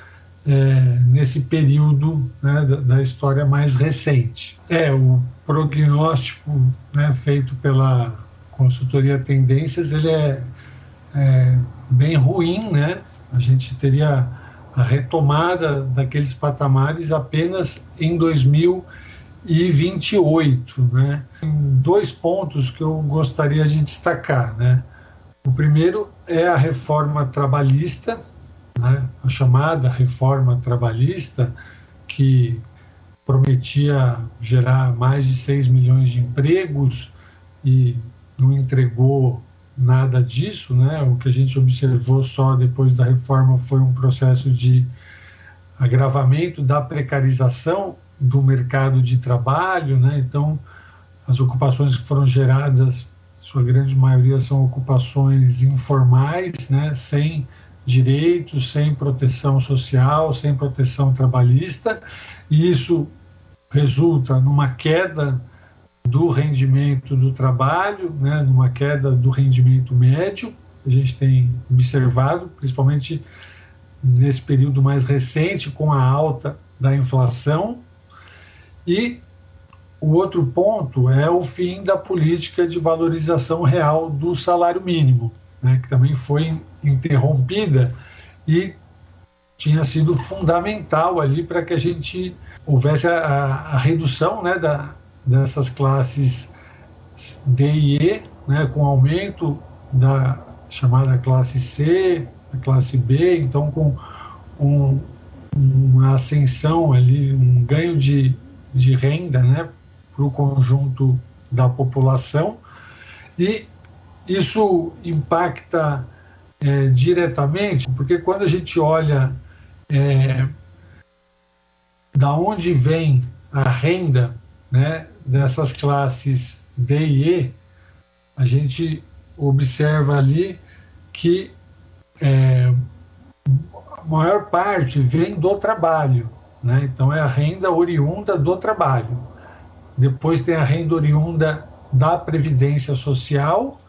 é, nesse período né, da, da, história mais recente. É, o prognóstico né, feito pela consultoria Tendências, ele é, é bem ruim, né? A gente teria a retomada daqueles patamares apenas em 2028. Né? Dois pontos que eu gostaria de destacar. Né? O primeiro é a reforma trabalhista, né? a chamada reforma trabalhista, que prometia gerar mais de 6 milhões de empregos e não entregou nada disso, né? O que a gente observou só depois da reforma foi um processo de agravamento da precarização do mercado de trabalho, né? Então, as ocupações que foram geradas, sua grande maioria são ocupações informais, né? Sem direitos, sem proteção social, sem proteção trabalhista, e isso resulta numa queda do rendimento do trabalho, né, numa queda do rendimento médio, a gente tem observado, principalmente nesse período mais recente, com a alta da inflação, e o outro ponto é o fim da política de valorização real do salário mínimo, né, que também foi interrompida e tinha sido fundamental ali para que a gente houvesse a, a redução né, da, dessas classes D e E, né, com aumento da chamada classe C, a classe B, então com um, uma ascensão ali, um ganho de, de renda né, para o conjunto da população. E isso impacta é, diretamente, porque quando a gente olha é, da onde vem a renda né, dessas classes D e E, a gente observa ali que é, a maior parte vem do trabalho, né? então é a renda oriunda do trabalho. Depois tem a renda oriunda da Previdência Social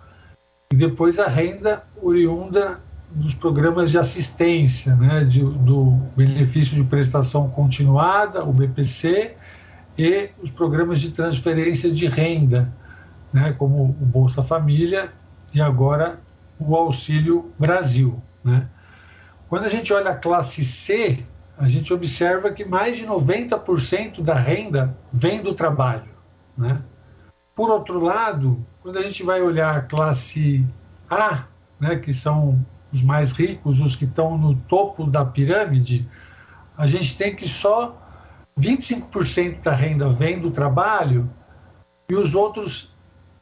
e depois a renda oriunda dos programas de assistência, né, de, do benefício de prestação continuada, o BPC, e os programas de transferência de renda, né, como o Bolsa Família e agora o Auxílio Brasil. Né. Quando a gente olha a classe C, a gente observa que mais de 90% da renda vem do trabalho. Né. Por outro lado, quando a gente vai olhar a classe A, né, que são os mais ricos, os que estão no topo da pirâmide, a gente tem que só 25% da renda vem do trabalho e os outros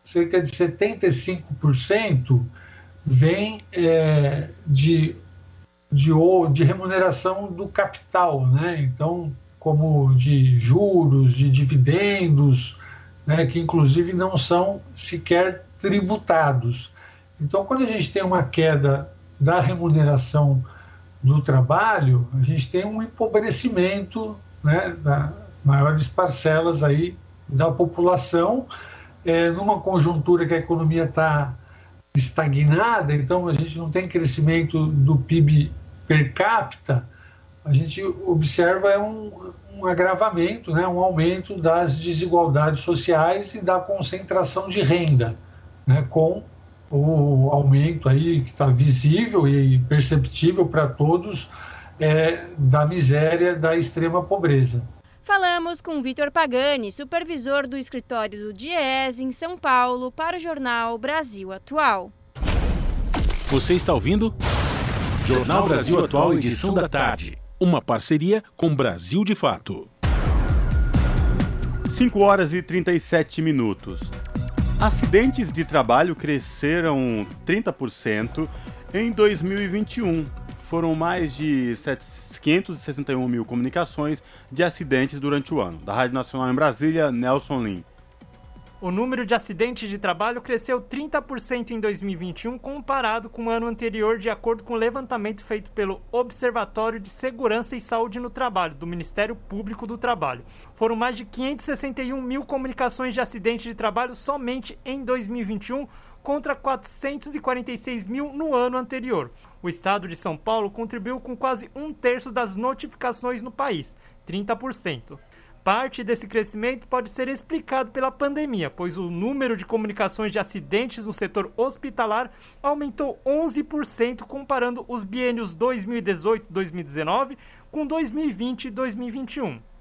cerca de 75% vem é, de, de, de remuneração do capital, né? Então, como de juros, de dividendos, né, que inclusive não são sequer tributados. Então, quando a gente tem uma queda da remuneração do trabalho, a gente tem um empobrecimento né, maiores parcelas aí da população, é, numa conjuntura que a economia está estagnada, então a gente não tem crescimento do PIB per capita, a gente observa é um, um agravamento, né, um aumento das desigualdades sociais e da concentração de renda, né, com o aumento aí que está visível e perceptível para todos é, da miséria, da extrema pobreza. Falamos com Vitor Pagani, supervisor do escritório do DIES em São Paulo, para o jornal Brasil Atual. Você está ouvindo? Jornal Brasil Atual, edição da tarde. Uma parceria com Brasil de Fato. 5 horas e 37 minutos. Acidentes de trabalho cresceram 30% em 2021. Foram mais de 561 mil comunicações de acidentes durante o ano. Da Rádio Nacional em Brasília, Nelson Lim. O número de acidentes de trabalho cresceu 30% em 2021 comparado com o ano anterior, de acordo com o levantamento feito pelo Observatório de Segurança e Saúde no Trabalho, do Ministério Público do Trabalho. Foram mais de 561 mil comunicações de acidentes de trabalho somente em 2021, contra 446 mil no ano anterior. O estado de São Paulo contribuiu com quase um terço das notificações no país, 30%. Parte desse crescimento pode ser explicado pela pandemia, pois o número de comunicações de acidentes no setor hospitalar aumentou 11% comparando os biênios 2018-2019 com 2020 e 2021.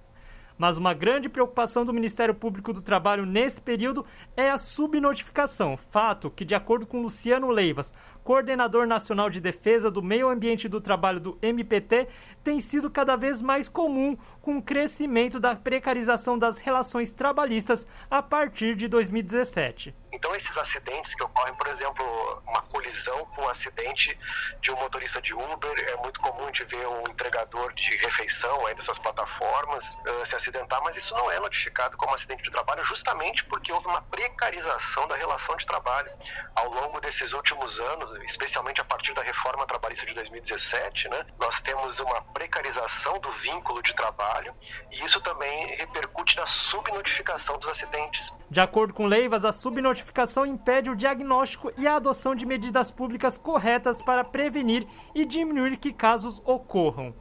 Mas uma grande preocupação do Ministério Público do Trabalho nesse período é a subnotificação, fato que, de acordo com Luciano Leivas, coordenador nacional de defesa do meio ambiente do trabalho do MPT, tem sido cada vez mais comum com o crescimento da precarização das relações trabalhistas a partir de 2017. Então, esses acidentes que ocorrem, por exemplo, uma colisão com um acidente de um motorista de Uber, é muito comum de ver um entregador de refeição aí dessas plataformas uh, se acidentar, mas isso não é notificado como acidente de trabalho justamente porque houve uma precarização da relação de trabalho. Ao longo desses últimos anos, especialmente a partir da reforma trabalhista de 2017, né, nós temos uma precarização do vínculo de trabalho e isso também repercute na subnotificação dos acidentes. De acordo com Leivas, a subnotificação impede o diagnóstico e a adoção de medidas públicas corretas para prevenir e diminuir que casos ocorram.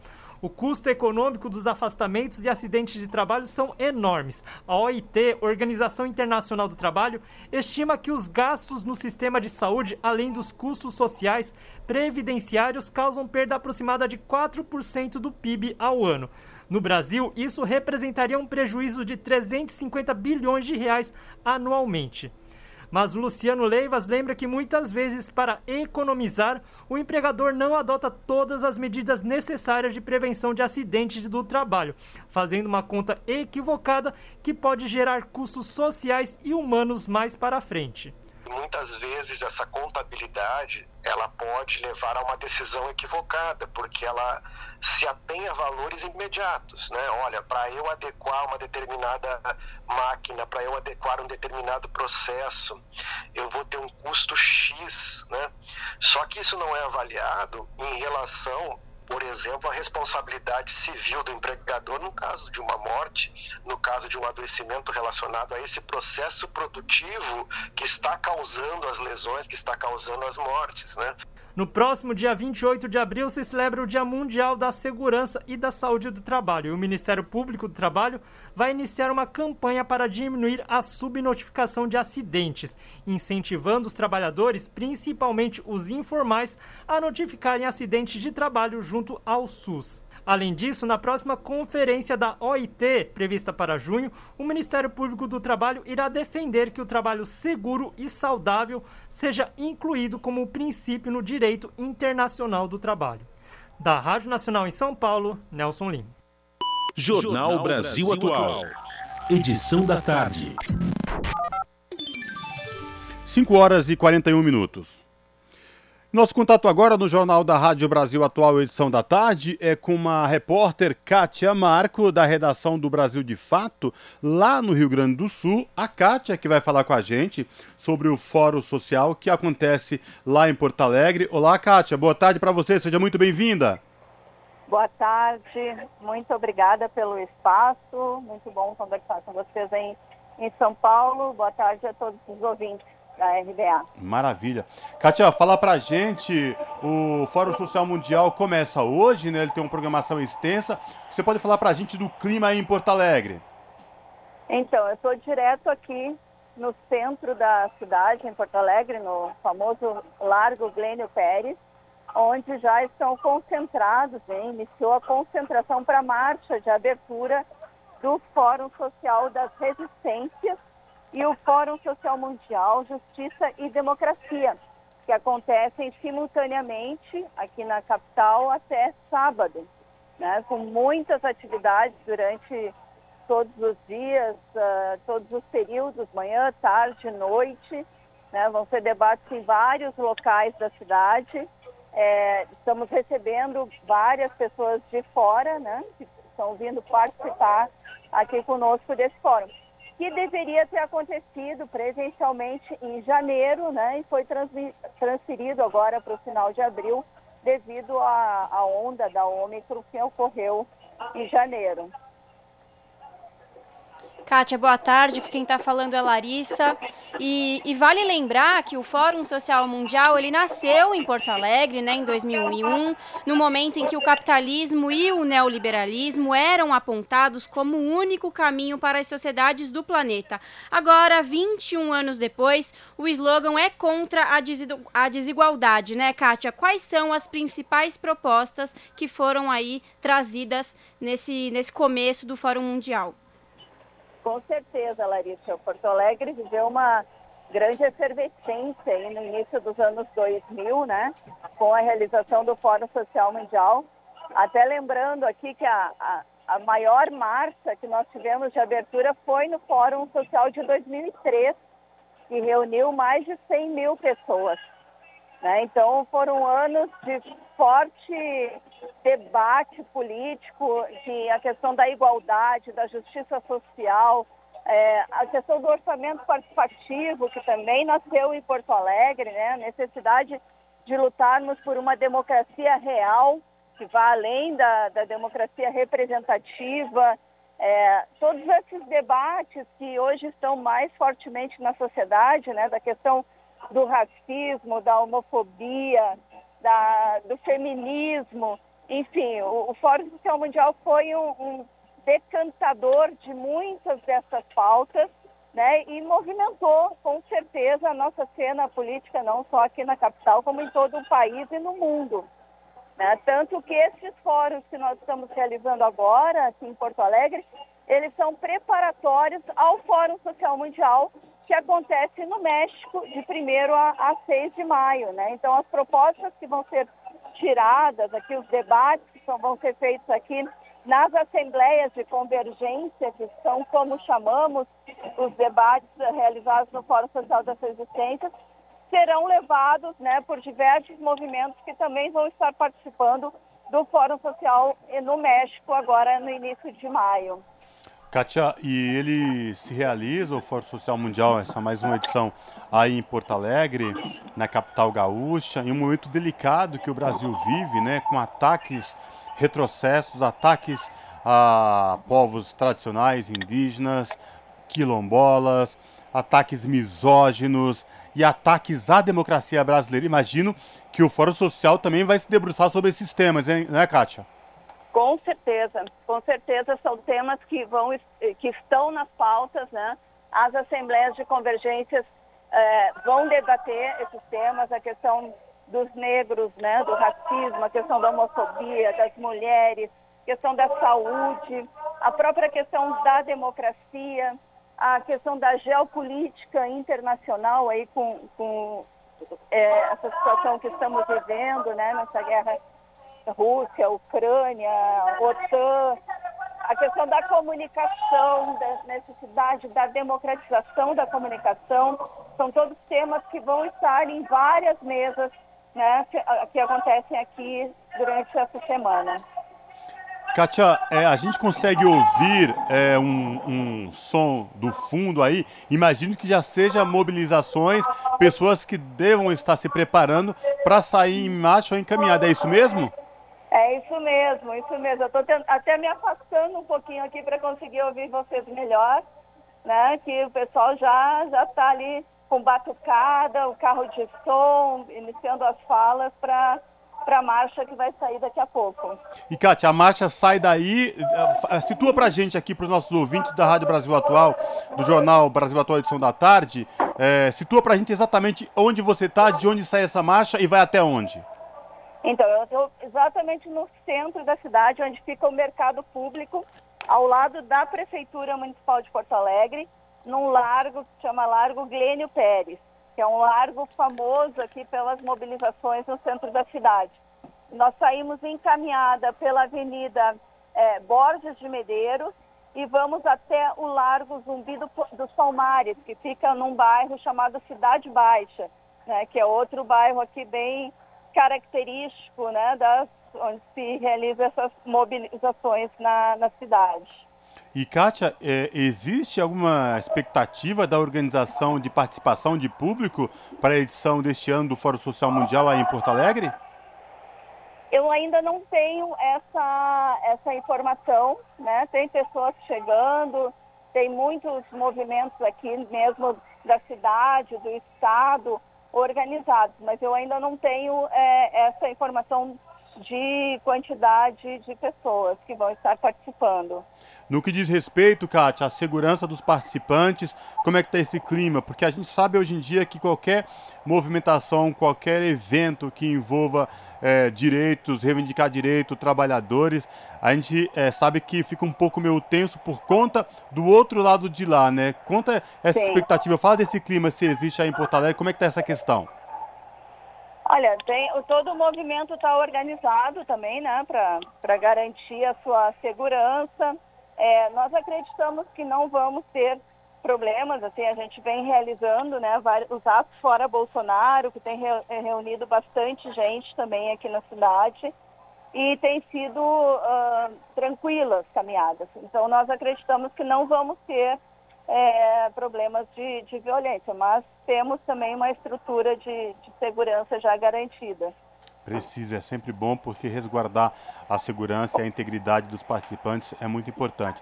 O custo econômico dos afastamentos e acidentes de trabalho são enormes. A OIT, Organização Internacional do Trabalho, estima que os gastos no sistema de saúde, além dos custos sociais, previdenciários, causam perda aproximada de 4% do PIB ao ano. No Brasil, isso representaria um prejuízo de 350 bilhões de reais anualmente. Mas Luciano Leivas lembra que muitas vezes, para economizar, o empregador não adota todas as medidas necessárias de prevenção de acidentes do trabalho, fazendo uma conta equivocada que pode gerar custos sociais e humanos mais para frente muitas vezes essa contabilidade ela pode levar a uma decisão equivocada, porque ela se atém a valores imediatos, né? Olha, para eu adequar uma determinada máquina, para eu adequar um determinado processo, eu vou ter um custo X, né? Só que isso não é avaliado em relação por exemplo, a responsabilidade civil do empregador no caso de uma morte, no caso de um adoecimento relacionado a esse processo produtivo que está causando as lesões, que está causando as mortes, né? No próximo dia 28 de abril se celebra o Dia Mundial da Segurança e da Saúde do Trabalho. E o Ministério Público do Trabalho vai iniciar uma campanha para diminuir a subnotificação de acidentes, incentivando os trabalhadores, principalmente os informais, a notificarem acidentes de trabalho junto ao SUS. Além disso, na próxima conferência da OIT, prevista para junho, o Ministério Público do Trabalho irá defender que o trabalho seguro e saudável seja incluído como princípio no direito internacional do trabalho. Da Rádio Nacional em São Paulo, Nelson Lima. Jornal Brasil Atual. Edição da tarde. 5 horas e 41 minutos. Nosso contato agora no Jornal da Rádio Brasil Atual, edição da tarde, é com uma repórter Kátia Marco, da redação do Brasil de Fato, lá no Rio Grande do Sul. A Kátia que vai falar com a gente sobre o Fórum Social que acontece lá em Porto Alegre. Olá, Kátia, boa tarde para você, seja muito bem-vinda. Boa tarde, muito obrigada pelo espaço, muito bom conversar com vocês em, em São Paulo. Boa tarde a todos os ouvintes da RBA. Maravilha. Kátia, fala pra gente, o Fórum Social Mundial começa hoje, né? Ele tem uma programação extensa. Você pode falar pra gente do clima aí em Porto Alegre? Então, eu estou direto aqui no centro da cidade, em Porto Alegre, no famoso Largo Glênio Pérez, onde já estão concentrados, hein? iniciou a concentração para a marcha de abertura do Fórum Social das Resistências, e o Fórum Social Mundial Justiça e Democracia, que acontecem simultaneamente aqui na capital até sábado, né, com muitas atividades durante todos os dias, uh, todos os períodos, manhã, tarde, noite. Né, vão ser debates em vários locais da cidade. É, estamos recebendo várias pessoas de fora, né, que estão vindo participar aqui conosco desse fórum que deveria ter acontecido presencialmente em janeiro, né, e foi transferido agora para o final de abril devido à, onda da Ômicron que ocorreu em janeiro. Kátia, boa tarde. Quem está falando é Larissa. E, e, vale lembrar que o Fórum Social Mundial ele nasceu em Porto Alegre, né, em 2001, no momento em que o capitalismo e o neoliberalismo eram apontados como o único caminho para as sociedades do planeta. Agora, 21 anos depois, o slogan é contra a desigualdade, né, Kátia? Quais são as principais propostas que foram aí trazidas nesse, nesse começo do Fórum Mundial? Com certeza, Larissa. Porto Alegre viveu uma grande efervescência aí no início dos anos 2000, né? Com a realização do Fórum Social Mundial. Até lembrando aqui que a, a, a maior marcha que nós tivemos de abertura foi no Fórum Social de 2003, que reuniu mais de 100 mil pessoas. Né? Então, foram anos de forte debate político, que a questão da igualdade, da justiça social, é, a questão do orçamento participativo, que também nasceu em Porto Alegre, né? a necessidade de lutarmos por uma democracia real, que vá além da, da democracia representativa, é, todos esses debates que hoje estão mais fortemente na sociedade, né, da questão do racismo, da homofobia, da, do feminismo, enfim, o, o Fórum Social Mundial foi um, um decantador de muitas dessas pautas, né, e movimentou com certeza a nossa cena política, não só aqui na capital, como em todo o país e no mundo. Né? Tanto que esses fóruns que nós estamos realizando agora, aqui em Porto Alegre, eles são preparatórios ao Fórum Social Mundial, que acontece no México de 1 a, a 6 de maio. Né? Então, as propostas que vão ser tiradas aqui, os debates que são, vão ser feitos aqui nas assembleias de convergência, que são como chamamos os debates realizados no Fórum Social das Resistências, serão levados né, por diversos movimentos que também vão estar participando do Fórum Social no México agora no início de maio. Kátia, e ele se realiza, o Fórum Social Mundial, essa mais uma edição aí em Porto Alegre, na capital gaúcha, em um momento delicado que o Brasil vive, né, com ataques, retrocessos, ataques a povos tradicionais, indígenas, quilombolas, ataques misóginos e ataques à democracia brasileira. Imagino que o Fórum Social também vai se debruçar sobre esses temas, hein, né, Kátia? Com certeza, com certeza são temas que vão que estão nas pautas, né? As assembleias de convergências eh, vão debater esses temas, a questão dos negros, né? Do racismo, a questão da homofobia, das mulheres, questão da saúde, a própria questão da democracia, a questão da geopolítica internacional aí com, com é, essa situação que estamos vivendo, né? Nessa guerra Rússia, Ucrânia, OTAN, a questão da comunicação, da necessidade da democratização da comunicação, são todos temas que vão estar em várias mesas né, que, que acontecem aqui durante essa semana. Kátia, é, a gente consegue ouvir é, um, um, som do fundo aí. Imagino que já seja mobilizações, pessoas que devam estar se preparando para sair em marcha ou encaminhada. É isso mesmo? É isso mesmo, isso mesmo. Eu estou até me afastando um pouquinho aqui para conseguir ouvir vocês melhor, né? Que o pessoal já já está ali com batucada, o carro de som, iniciando as falas para para a marcha que vai sair daqui a pouco. E Kátia, a marcha sai daí, eh, situa para a gente aqui, para os nossos ouvintes da Rádio Brasil Atual, do Jornal Brasil Atual Edição da Tarde, é, situa para a gente exatamente onde você está, de onde sai essa marcha e vai até onde? Então, eu estou exatamente no centro da cidade, onde fica o mercado público, ao lado da Prefeitura Municipal de Porto Alegre, num largo que chama Largo Glênio Pérez, que é um largo famoso aqui pelas mobilizações no centro da cidade. Nós saímos encaminhada pela Avenida é, Borges de Medeiros e vamos até o Largo Zumbi do, dos Palmares, que fica num bairro chamado Cidade Baixa, né, que é outro bairro aqui bem característico, né, das, onde se realizam essas mobilizações na, na cidade. E, Kátia, é, existe alguma expectativa da organização de participação de público para a edição deste ano do Fórum Social Mundial aí em Porto Alegre? Eu ainda não tenho essa, essa informação, né? Tem pessoas chegando, tem muitos movimentos aqui mesmo da cidade, do estado, organizados, mas eu ainda não tenho é, essa informação de quantidade de pessoas que vão estar participando. No que diz respeito, Kátia, à segurança dos participantes, como é que está esse clima? Porque a gente sabe hoje em dia que qualquer movimentação, qualquer evento que envolva é, direitos, reivindicar direitos, trabalhadores, a gente é, sabe que fica um pouco meio tenso por conta do outro lado de lá, né? Conta essa Sim. expectativa, fala desse clima, se existe aí em Porto Alegre, como é que está essa questão? Olha, tem, todo o movimento está organizado também, né, para garantir a sua segurança. É, nós acreditamos que não vamos ter problemas, assim, a gente vem realizando, né, os atos fora Bolsonaro, que tem reunido bastante gente também aqui na cidade, e tem sido uh, tranquilas caminhadas. Então, nós acreditamos que não vamos ter é, problemas de, de, violência, mas temos também uma estrutura de, de segurança já garantida. Precisa, é sempre bom porque resguardar a segurança e a integridade dos participantes é muito importante.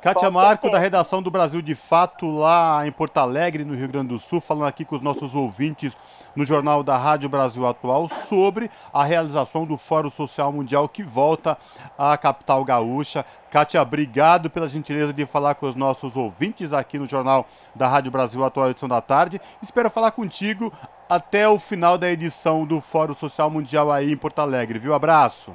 Kátia Marco, da redação do Brasil de Fato, lá em Porto Alegre, no Rio Grande do Sul, falando aqui com os nossos ouvintes no Jornal da Rádio Brasil Atual sobre a realização do Fórum Social Mundial que volta à capital gaúcha. Kátia, obrigado pela gentileza de falar com os nossos ouvintes aqui no Jornal da Rádio Brasil Atual, edição da tarde. Espero falar contigo até o final da edição do Fórum Social Mundial aí em Porto Alegre, viu? Abraço.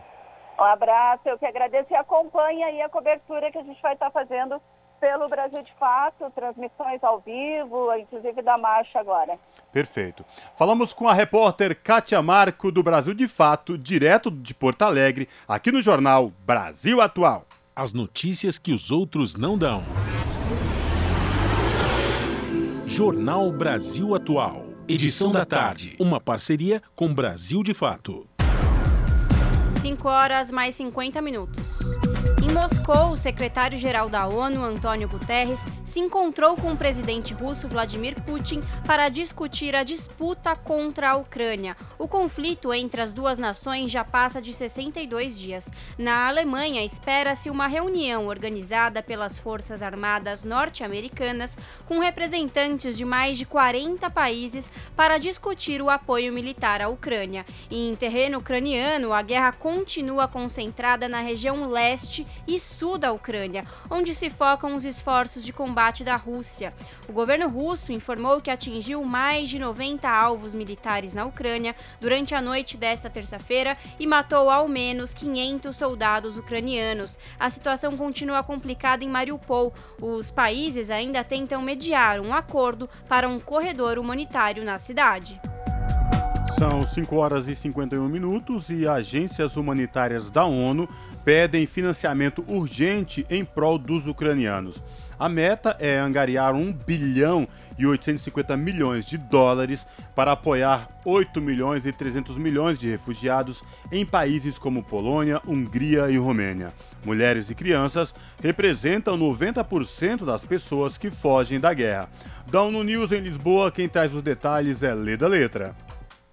Um abraço, eu que agradeço e acompanha aí a cobertura que a gente vai estar fazendo pelo Brasil de Fato, transmissões ao vivo, inclusive da marcha agora. Perfeito. Falamos com a repórter Kátia Marco do Brasil de Fato, direto de Porto Alegre, aqui no jornal Brasil Atual. As notícias que os outros não dão. Jornal Brasil Atual. Edição da tarde. Uma parceria com Brasil de Fato. 5 horas mais 50 minutos. Moscou, o secretário-geral da ONU, Antônio Guterres, se encontrou com o presidente russo Vladimir Putin para discutir a disputa contra a Ucrânia. O conflito entre as duas nações já passa de 62 dias. Na Alemanha, espera-se uma reunião organizada pelas Forças Armadas norte-americanas com representantes de mais de 40 países para discutir o apoio militar à Ucrânia. Em terreno ucraniano, a guerra continua concentrada na região leste e sul da Ucrânia, onde se focam os esforços de combate da Rússia. O governo russo informou que atingiu mais de 90 alvos militares na Ucrânia durante a noite desta terça-feira e matou ao menos 500 soldados ucranianos. A situação continua complicada em Mariupol. Os países ainda tentam mediar um acordo para um corredor humanitário na cidade. São 5 horas e 51 minutos e agências humanitárias da ONU pedem financiamento urgente em prol dos ucranianos. A meta é angariar 1 bilhão e 850 milhões de dólares para apoiar 8 milhões e 300 milhões de refugiados em países como Polônia, Hungria e Romênia. Mulheres e crianças representam 90% das pessoas que fogem da guerra. Da ONU News em Lisboa, quem traz os detalhes é Leda Letra.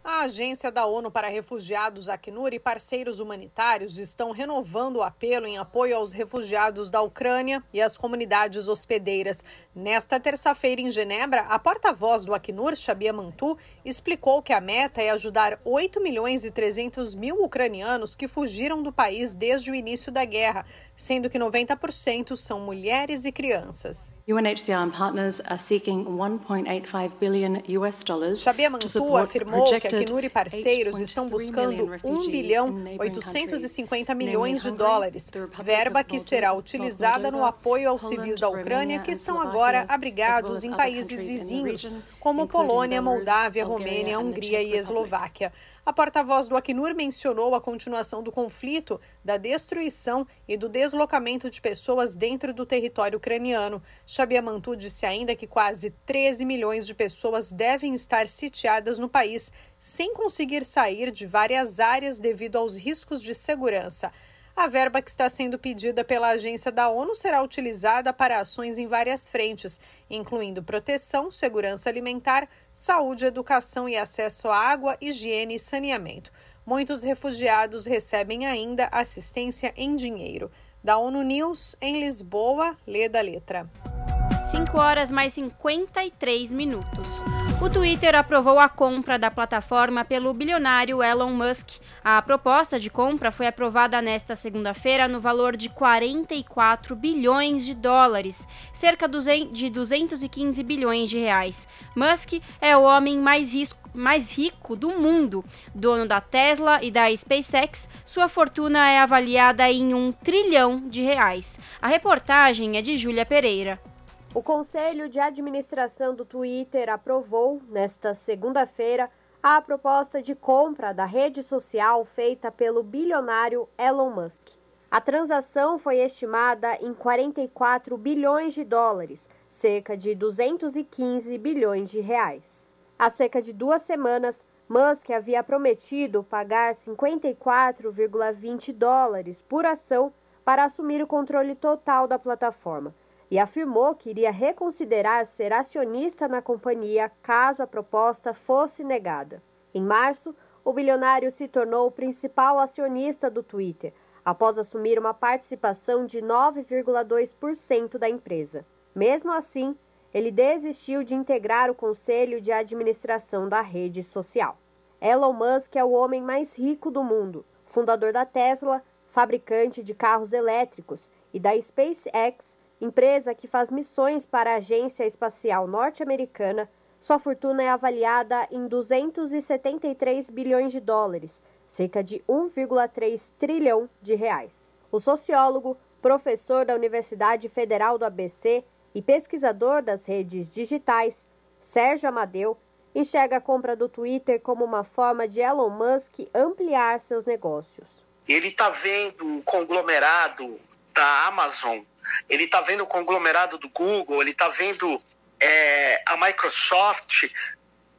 A Agência da ONU para Refugiados, Acnur, e parceiros humanitários estão renovando o apelo em apoio aos refugiados da Ucrânia e às comunidades hospedeiras. Nesta terça-feira, em Genebra, a porta-voz do Acnur, Shabia Mantu, explicou que a meta é ajudar 8 milhões e 300 mil ucranianos que fugiram do país desde o início da guerra, sendo que 90% são mulheres e crianças. UNHCR partners are seeking 1.85 billion US dollars. Shabia Mansour afirmou que a Acnur e parceiros estão buscando 1 bilhão 850 milhões de dólares, verba que será utilizada no apoio aos civis da Ucrânia que estão agora abrigados em países vizinhos, como Polônia, Moldávia, Romênia, Hungria e Eslováquia. A porta-voz do Acnur mencionou a continuação do conflito, da destruição e do deslocamento de pessoas dentro do território ucraniano. Shabia Mantu disse ainda que quase 13 milhões de pessoas devem estar sitiadas no país, sem conseguir sair de várias áreas devido aos riscos de segurança. A verba que está sendo pedida pela agência da ONU será utilizada para ações em várias frentes, incluindo proteção, segurança alimentar, saúde, educação e acesso à água, higiene e saneamento. Muitos refugiados recebem ainda assistência em dinheiro. Da ONU News, em Lisboa, lê da letra. 5 horas mais 53 minutos. O Twitter aprovou a compra da plataforma pelo bilionário Elon Musk. A proposta de compra foi aprovada nesta segunda-feira no valor de 44 bilhões de dólares, cerca de 215 bilhões de reais. Musk é o homem mais risco mais rico do mundo. Dono da Tesla e da SpaceX, sua fortuna é avaliada em um trilhão de reais. A reportagem é de Júlia Pereira. O Conselho de Administração do Twitter aprovou, nesta segunda-feira, a proposta de compra da rede social feita pelo bilionário Elon Musk. A transação foi estimada em 44 bilhões de dólares, cerca de 215 bilhões de reais. Há cerca de duas semanas, Musk havia prometido pagar 54,20 dólares por ação para assumir o controle total da plataforma e afirmou que iria reconsiderar ser acionista na companhia caso a proposta fosse negada. Em março, o bilionário se tornou o principal acionista do Twitter, após assumir uma participação de 9,2% da empresa. Mesmo assim, ele desistiu de integrar o conselho de administração da rede social. Elon Musk é o homem mais rico do mundo, fundador da Tesla, fabricante de carros elétricos, e da SpaceX, empresa que faz missões para a agência espacial norte-americana. Sua fortuna é avaliada em 273 bilhões de dólares, cerca de 1,3 trilhão de reais. O sociólogo, professor da Universidade Federal do ABC e pesquisador das redes digitais, Sérgio Amadeu, enxerga a compra do Twitter como uma forma de Elon Musk ampliar seus negócios. Ele está vendo o conglomerado da Amazon, ele está vendo o conglomerado do Google, ele está vendo é, a Microsoft,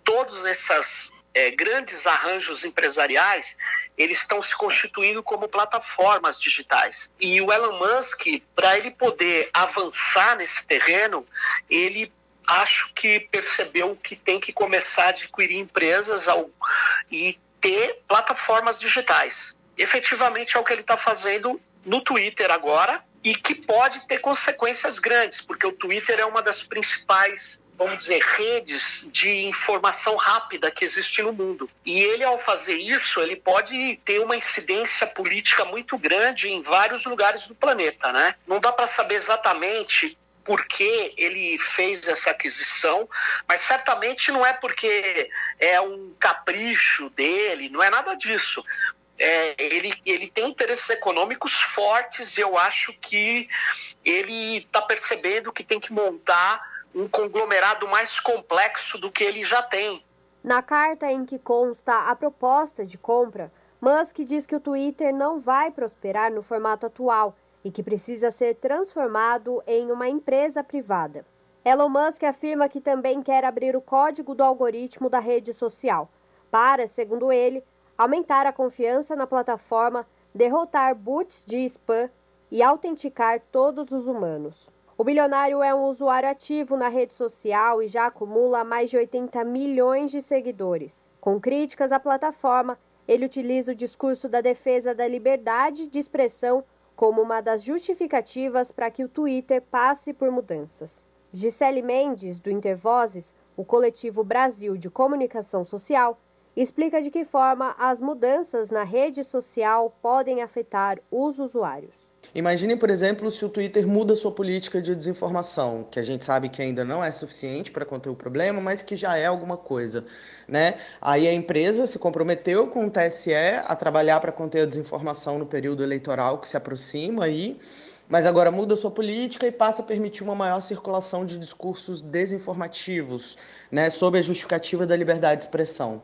todos esses é, grandes arranjos empresariais, eles estão se constituindo como plataformas digitais. E o Elon Musk, para ele poder avançar nesse terreno, ele acho que percebeu que tem que começar a adquirir empresas ao, e ter plataformas digitais. Efetivamente é o que ele está fazendo no Twitter agora e que pode ter consequências grandes, porque o Twitter é uma das principais vamos dizer, redes de informação rápida que existe no mundo. E ele, ao fazer isso, ele pode ter uma incidência política muito grande em vários lugares do planeta, né? Não dá para saber exatamente por que ele fez essa aquisição, mas certamente não é porque é um capricho dele, não é nada disso. É, ele, ele tem interesses econômicos fortes e eu acho que ele está percebendo que tem que montar um conglomerado mais complexo do que ele já tem. Na carta em que consta a proposta de compra, Musk diz que o Twitter não vai prosperar no formato atual e que precisa ser transformado em uma empresa privada. Elon Musk afirma que também quer abrir o código do algoritmo da rede social, para, segundo ele, aumentar a confiança na plataforma, derrotar boots de spam e autenticar todos os humanos. O bilionário é um usuário ativo na rede social e já acumula mais de 80 milhões de seguidores. Com críticas à plataforma, ele utiliza o discurso da defesa da liberdade de expressão como uma das justificativas para que o Twitter passe por mudanças. Gisele Mendes, do Intervozes, o coletivo Brasil de Comunicação Social, explica de que forma as mudanças na rede social podem afetar os usuários. Imaginem, por exemplo, se o Twitter muda sua política de desinformação, que a gente sabe que ainda não é suficiente para conter o problema, mas que já é alguma coisa, né? Aí a empresa se comprometeu com o TSE a trabalhar para conter a desinformação no período eleitoral que se aproxima aí, mas agora muda sua política e passa a permitir uma maior circulação de discursos desinformativos, né, sob a justificativa da liberdade de expressão.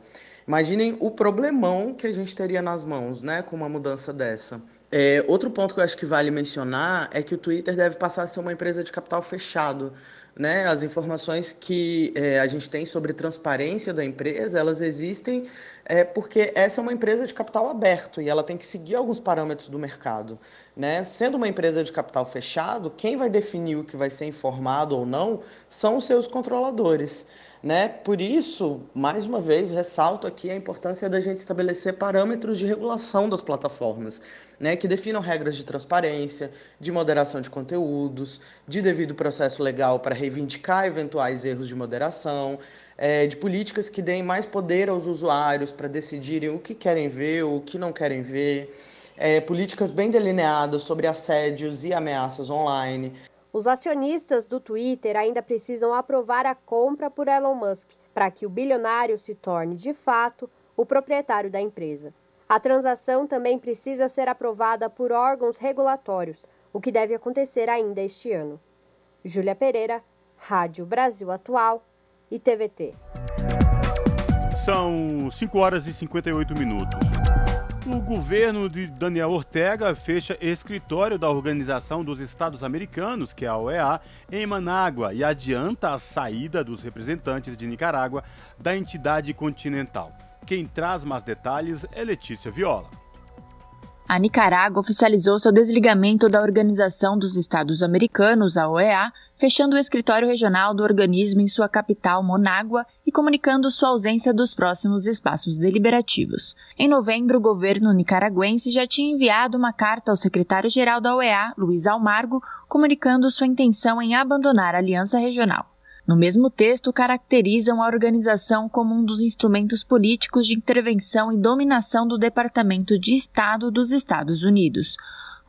Imaginem o problemão que a gente teria nas mãos, né, com uma mudança dessa. É, outro ponto que eu acho que vale mencionar é que o Twitter deve passar a ser uma empresa de capital fechado. Né? As informações que é, a gente tem sobre transparência da empresa, elas existem é, porque essa é uma empresa de capital aberto e ela tem que seguir alguns parâmetros do mercado. Né? Sendo uma empresa de capital fechado, quem vai definir o que vai ser informado ou não são os seus controladores. Né? Por isso, mais uma vez, ressalto aqui a importância da gente estabelecer parâmetros de regulação das plataformas, né? que definam regras de transparência, de moderação de conteúdos, de devido processo legal para reivindicar eventuais erros de moderação, é, de políticas que deem mais poder aos usuários para decidirem o que querem ver, o que não querem ver. É, políticas bem delineadas sobre assédios e ameaças online. Os acionistas do Twitter ainda precisam aprovar a compra por Elon Musk para que o bilionário se torne, de fato, o proprietário da empresa. A transação também precisa ser aprovada por órgãos regulatórios, o que deve acontecer ainda este ano. Júlia Pereira, Rádio Brasil Atual e TVT. São 5 horas e 58 minutos. O governo de Daniel Ortega fecha escritório da Organização dos Estados Americanos, que é a OEA, em Manágua e adianta a saída dos representantes de Nicarágua da entidade continental. Quem traz mais detalhes é Letícia Viola. A Nicarágua oficializou seu desligamento da Organização dos Estados Americanos, a OEA, fechando o escritório regional do organismo em sua capital, Monágua, e comunicando sua ausência dos próximos espaços deliberativos. Em novembro, o governo nicaragüense já tinha enviado uma carta ao secretário-geral da OEA, Luiz Almargo, comunicando sua intenção em abandonar a aliança regional. No mesmo texto, caracterizam a organização como um dos instrumentos políticos de intervenção e dominação do Departamento de Estado dos Estados Unidos.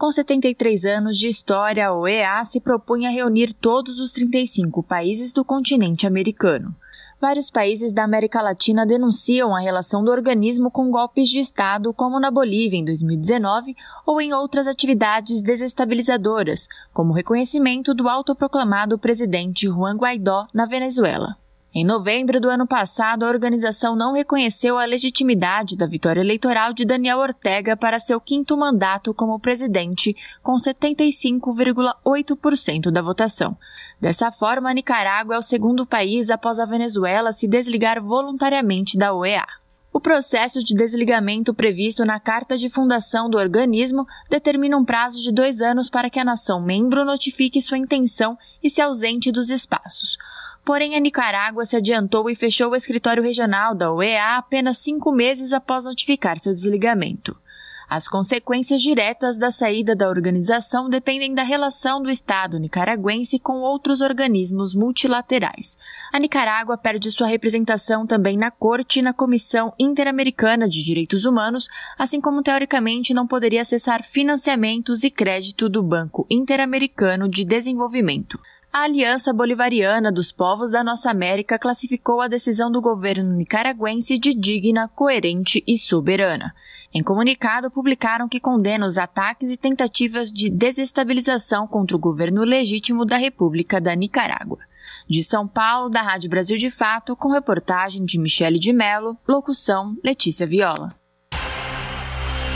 Com 73 anos de história, a OEA se propunha a reunir todos os 35 países do continente americano. Vários países da América Latina denunciam a relação do organismo com golpes de Estado, como na Bolívia em 2019, ou em outras atividades desestabilizadoras, como o reconhecimento do autoproclamado presidente Juan Guaidó na Venezuela. Em novembro do ano passado, a organização não reconheceu a legitimidade da vitória eleitoral de Daniel Ortega para seu quinto mandato como presidente, com 75,8% da votação. Dessa forma, Nicarágua é o segundo país após a Venezuela se desligar voluntariamente da OEA. O processo de desligamento previsto na Carta de Fundação do organismo determina um prazo de dois anos para que a nação membro notifique sua intenção e se ausente dos espaços. Porém, a Nicarágua se adiantou e fechou o escritório regional da OEA apenas cinco meses após notificar seu desligamento. As consequências diretas da saída da organização dependem da relação do Estado nicaragüense com outros organismos multilaterais. A Nicarágua perde sua representação também na Corte e na Comissão Interamericana de Direitos Humanos, assim como teoricamente não poderia acessar financiamentos e crédito do Banco Interamericano de Desenvolvimento. A Aliança Bolivariana dos Povos da Nossa América classificou a decisão do governo nicaragüense de digna, coerente e soberana. Em comunicado, publicaram que condena os ataques e tentativas de desestabilização contra o governo legítimo da República da Nicarágua. De São Paulo, da Rádio Brasil de Fato, com reportagem de Michele de Mello, locução Letícia Viola.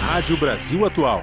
Rádio Brasil Atual.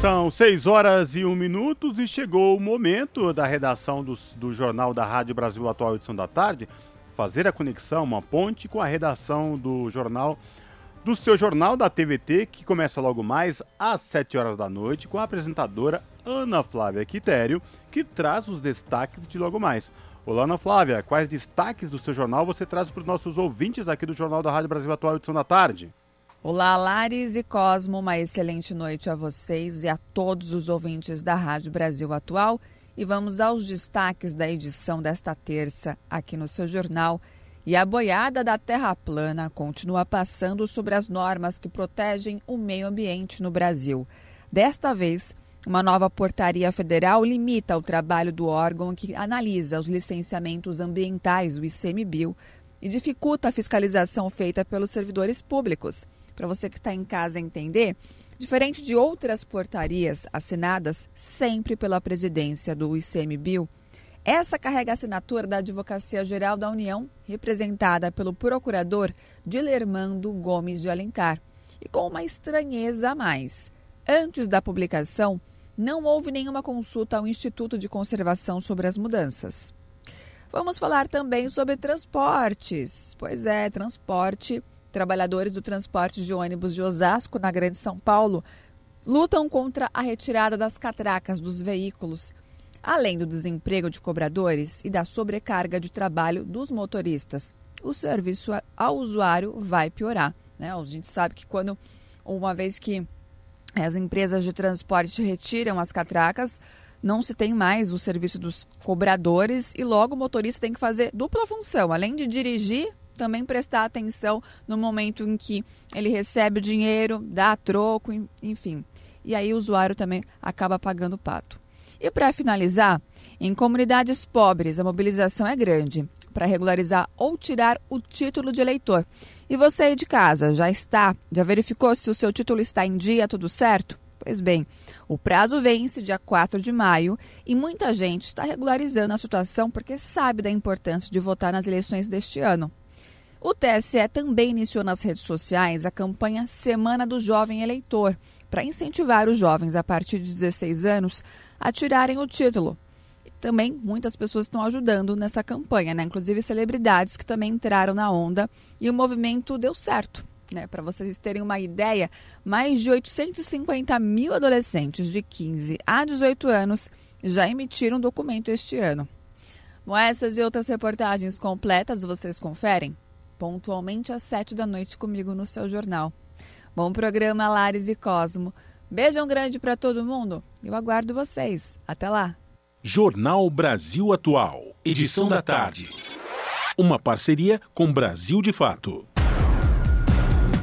São 6 horas e 1 minutos e chegou o momento da redação do, do Jornal da Rádio Brasil Atual Edição da Tarde fazer a conexão, uma ponte com a redação do jornal, do seu jornal da TVT, que começa logo mais às 7 horas da noite, com a apresentadora Ana Flávia Quitério, que traz os destaques de logo mais. Olá, Ana Flávia, quais destaques do seu jornal você traz para os nossos ouvintes aqui do Jornal da Rádio Brasil Atual Edição da Tarde? Olá, Lares e Cosmo, uma excelente noite a vocês e a todos os ouvintes da Rádio Brasil Atual. E vamos aos destaques da edição desta terça aqui no seu jornal. E a boiada da Terra Plana continua passando sobre as normas que protegem o meio ambiente no Brasil. Desta vez, uma nova portaria federal limita o trabalho do órgão que analisa os licenciamentos ambientais, o ICMBio, e dificulta a fiscalização feita pelos servidores públicos para você que está em casa entender, diferente de outras portarias assinadas sempre pela presidência do ICMBio, essa carrega a assinatura da Advocacia Geral da União, representada pelo procurador Dilermando Gomes de Alencar. E com uma estranheza a mais. Antes da publicação, não houve nenhuma consulta ao Instituto de Conservação sobre as mudanças. Vamos falar também sobre transportes. Pois é, transporte Trabalhadores do transporte de ônibus de Osasco, na Grande São Paulo, lutam contra a retirada das catracas dos veículos, além do desemprego de cobradores e da sobrecarga de trabalho dos motoristas. O serviço ao usuário vai piorar. Né? A gente sabe que quando, uma vez que as empresas de transporte retiram as catracas, não se tem mais o serviço dos cobradores e logo o motorista tem que fazer dupla função, além de dirigir, também prestar atenção no momento em que ele recebe o dinheiro, dá troco, enfim. E aí o usuário também acaba pagando o pato. E para finalizar, em comunidades pobres a mobilização é grande para regularizar ou tirar o título de eleitor. E você aí de casa, já está? Já verificou se o seu título está em dia, tudo certo? Pois bem, o prazo vence dia 4 de maio e muita gente está regularizando a situação porque sabe da importância de votar nas eleições deste ano. O TSE também iniciou nas redes sociais a campanha Semana do Jovem Eleitor, para incentivar os jovens a partir de 16 anos a tirarem o título. Também muitas pessoas estão ajudando nessa campanha, né? inclusive celebridades que também entraram na onda e o movimento deu certo. Né, Para vocês terem uma ideia, mais de 850 mil adolescentes de 15 a 18 anos já emitiram documento este ano. Bom, essas e outras reportagens completas vocês conferem pontualmente às 7 da noite comigo no seu jornal. Bom programa, Lares e Cosmo. Beijão grande para todo mundo. Eu aguardo vocês. Até lá. Jornal Brasil Atual, edição da tarde. Uma parceria com Brasil de Fato.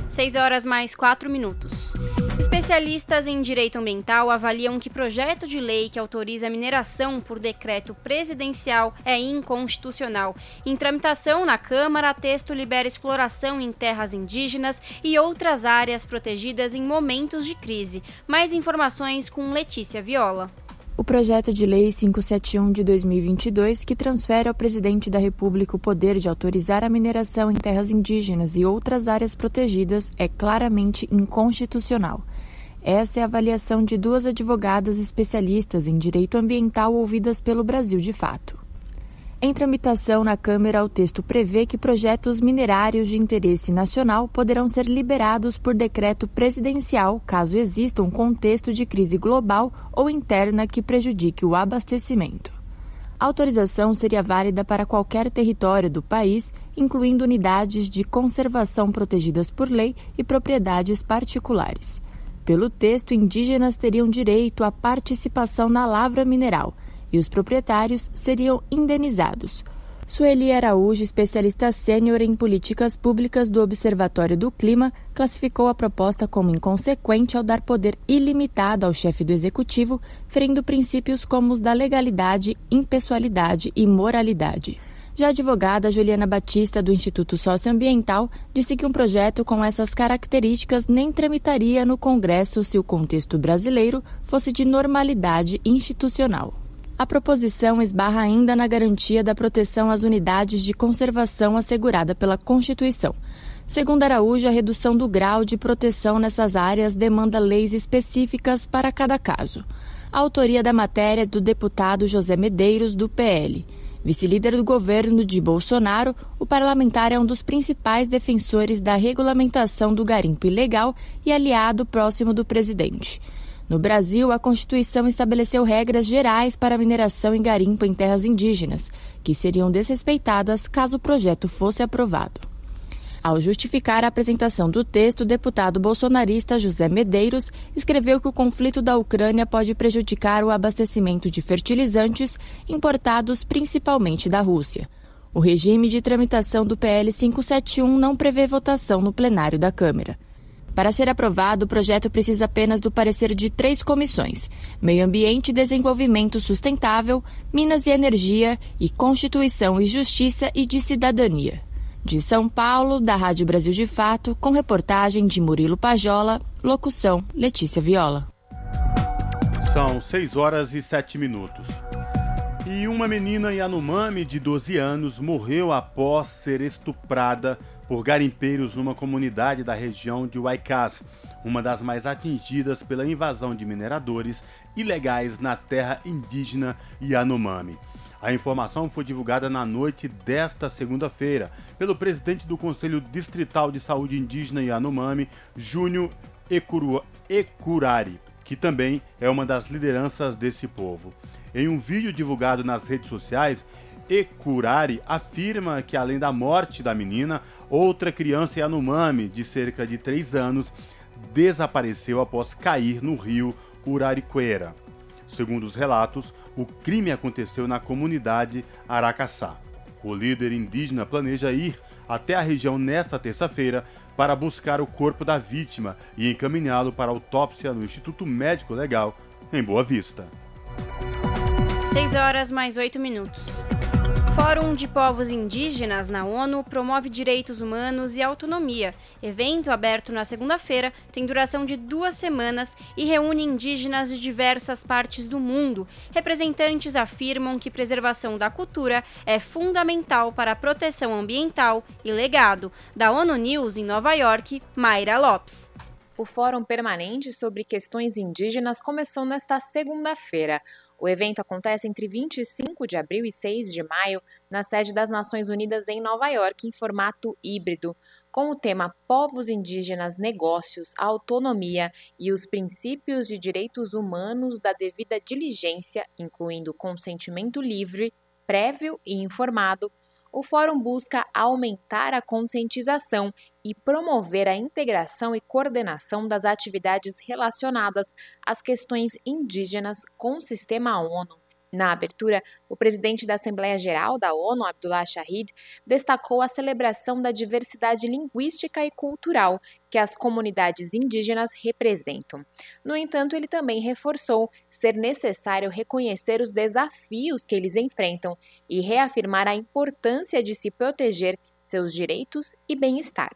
6 horas mais 4 minutos. Especialistas em direito ambiental avaliam que projeto de lei que autoriza a mineração por decreto presidencial é inconstitucional. Em tramitação na Câmara, texto libera exploração em terras indígenas e outras áreas protegidas em momentos de crise. Mais informações com Letícia Viola. O projeto de lei 571 de 2022, que transfere ao presidente da República o poder de autorizar a mineração em terras indígenas e outras áreas protegidas, é claramente inconstitucional. Essa é a avaliação de duas advogadas especialistas em direito ambiental ouvidas pelo Brasil de Fato. Em tramitação na Câmara, o texto prevê que projetos minerários de interesse nacional poderão ser liberados por decreto presidencial caso exista um contexto de crise global ou interna que prejudique o abastecimento. A autorização seria válida para qualquer território do país, incluindo unidades de conservação protegidas por lei e propriedades particulares. Pelo texto, indígenas teriam direito à participação na lavra mineral e os proprietários seriam indenizados. Sueli Araújo, especialista sênior em políticas públicas do Observatório do Clima, classificou a proposta como inconsequente ao dar poder ilimitado ao chefe do executivo, ferindo princípios como os da legalidade, impessoalidade e moralidade. Já a advogada Juliana Batista, do Instituto Socioambiental, disse que um projeto com essas características nem tramitaria no Congresso se o contexto brasileiro fosse de normalidade institucional. A proposição esbarra ainda na garantia da proteção às unidades de conservação assegurada pela Constituição. Segundo Araújo, a redução do grau de proteção nessas áreas demanda leis específicas para cada caso. A autoria da matéria é do deputado José Medeiros, do PL. Vice-líder do governo de Bolsonaro, o parlamentar é um dos principais defensores da regulamentação do garimpo ilegal e aliado próximo do presidente. No Brasil, a Constituição estabeleceu regras gerais para mineração e garimpo em terras indígenas, que seriam desrespeitadas caso o projeto fosse aprovado. Ao justificar a apresentação do texto, o deputado bolsonarista José Medeiros escreveu que o conflito da Ucrânia pode prejudicar o abastecimento de fertilizantes importados principalmente da Rússia. O regime de tramitação do PL 571 não prevê votação no plenário da Câmara. Para ser aprovado, o projeto precisa apenas do parecer de três comissões: Meio Ambiente e Desenvolvimento Sustentável, Minas e Energia e Constituição e Justiça e de Cidadania. De São Paulo, da Rádio Brasil de Fato, com reportagem de Murilo Pajola, locução Letícia Viola. São 6 horas e 7 minutos. E uma menina Yanomami de 12 anos morreu após ser estuprada por garimpeiros numa comunidade da região de Waikás, uma das mais atingidas pela invasão de mineradores ilegais na terra indígena Yanomami. A informação foi divulgada na noite desta segunda-feira pelo presidente do Conselho Distrital de Saúde Indígena Yanomami, Júnior Ecurari, que também é uma das lideranças desse povo. Em um vídeo divulgado nas redes sociais, Ekurari afirma que, além da morte da menina, outra criança Yanomami, de cerca de 3 anos, desapareceu após cair no rio Urariqueira. Segundo os relatos, o crime aconteceu na comunidade Aracaçá. O líder indígena planeja ir até a região nesta terça-feira para buscar o corpo da vítima e encaminhá-lo para autópsia no Instituto Médico Legal, em Boa Vista. 6 horas mais 8 minutos. Fórum de Povos Indígenas na ONU promove direitos humanos e autonomia. Evento aberto na segunda-feira tem duração de duas semanas e reúne indígenas de diversas partes do mundo. Representantes afirmam que preservação da cultura é fundamental para a proteção ambiental e legado. Da ONU News em Nova York, Mayra Lopes. O Fórum Permanente sobre Questões Indígenas começou nesta segunda-feira. O evento acontece entre 25 de abril e 6 de maio, na sede das Nações Unidas em Nova York, em formato híbrido, com o tema Povos Indígenas, Negócios, Autonomia e os Princípios de Direitos Humanos da Devida Diligência, incluindo consentimento livre, prévio e informado o Fórum busca aumentar a conscientização e promover a integração e coordenação das atividades relacionadas às questões indígenas com o sistema ONU. Na abertura, o presidente da Assembleia Geral da ONU, Abdullah Shahid, destacou a celebração da diversidade linguística e cultural que as comunidades indígenas representam. No entanto, ele também reforçou ser necessário reconhecer os desafios que eles enfrentam e reafirmar a importância de se proteger seus direitos e bem-estar.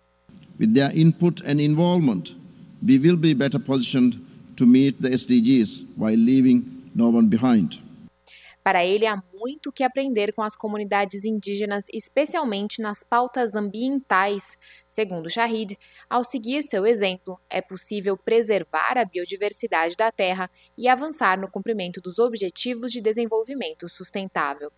With their input and involvement, we will be better positioned to meet the SDGs while leaving no one behind. Para ele, há muito que aprender com as comunidades indígenas, especialmente nas pautas ambientais. Segundo Shahid, ao seguir seu exemplo, é possível preservar a biodiversidade da terra e avançar no cumprimento dos Objetivos de Desenvolvimento Sustentável.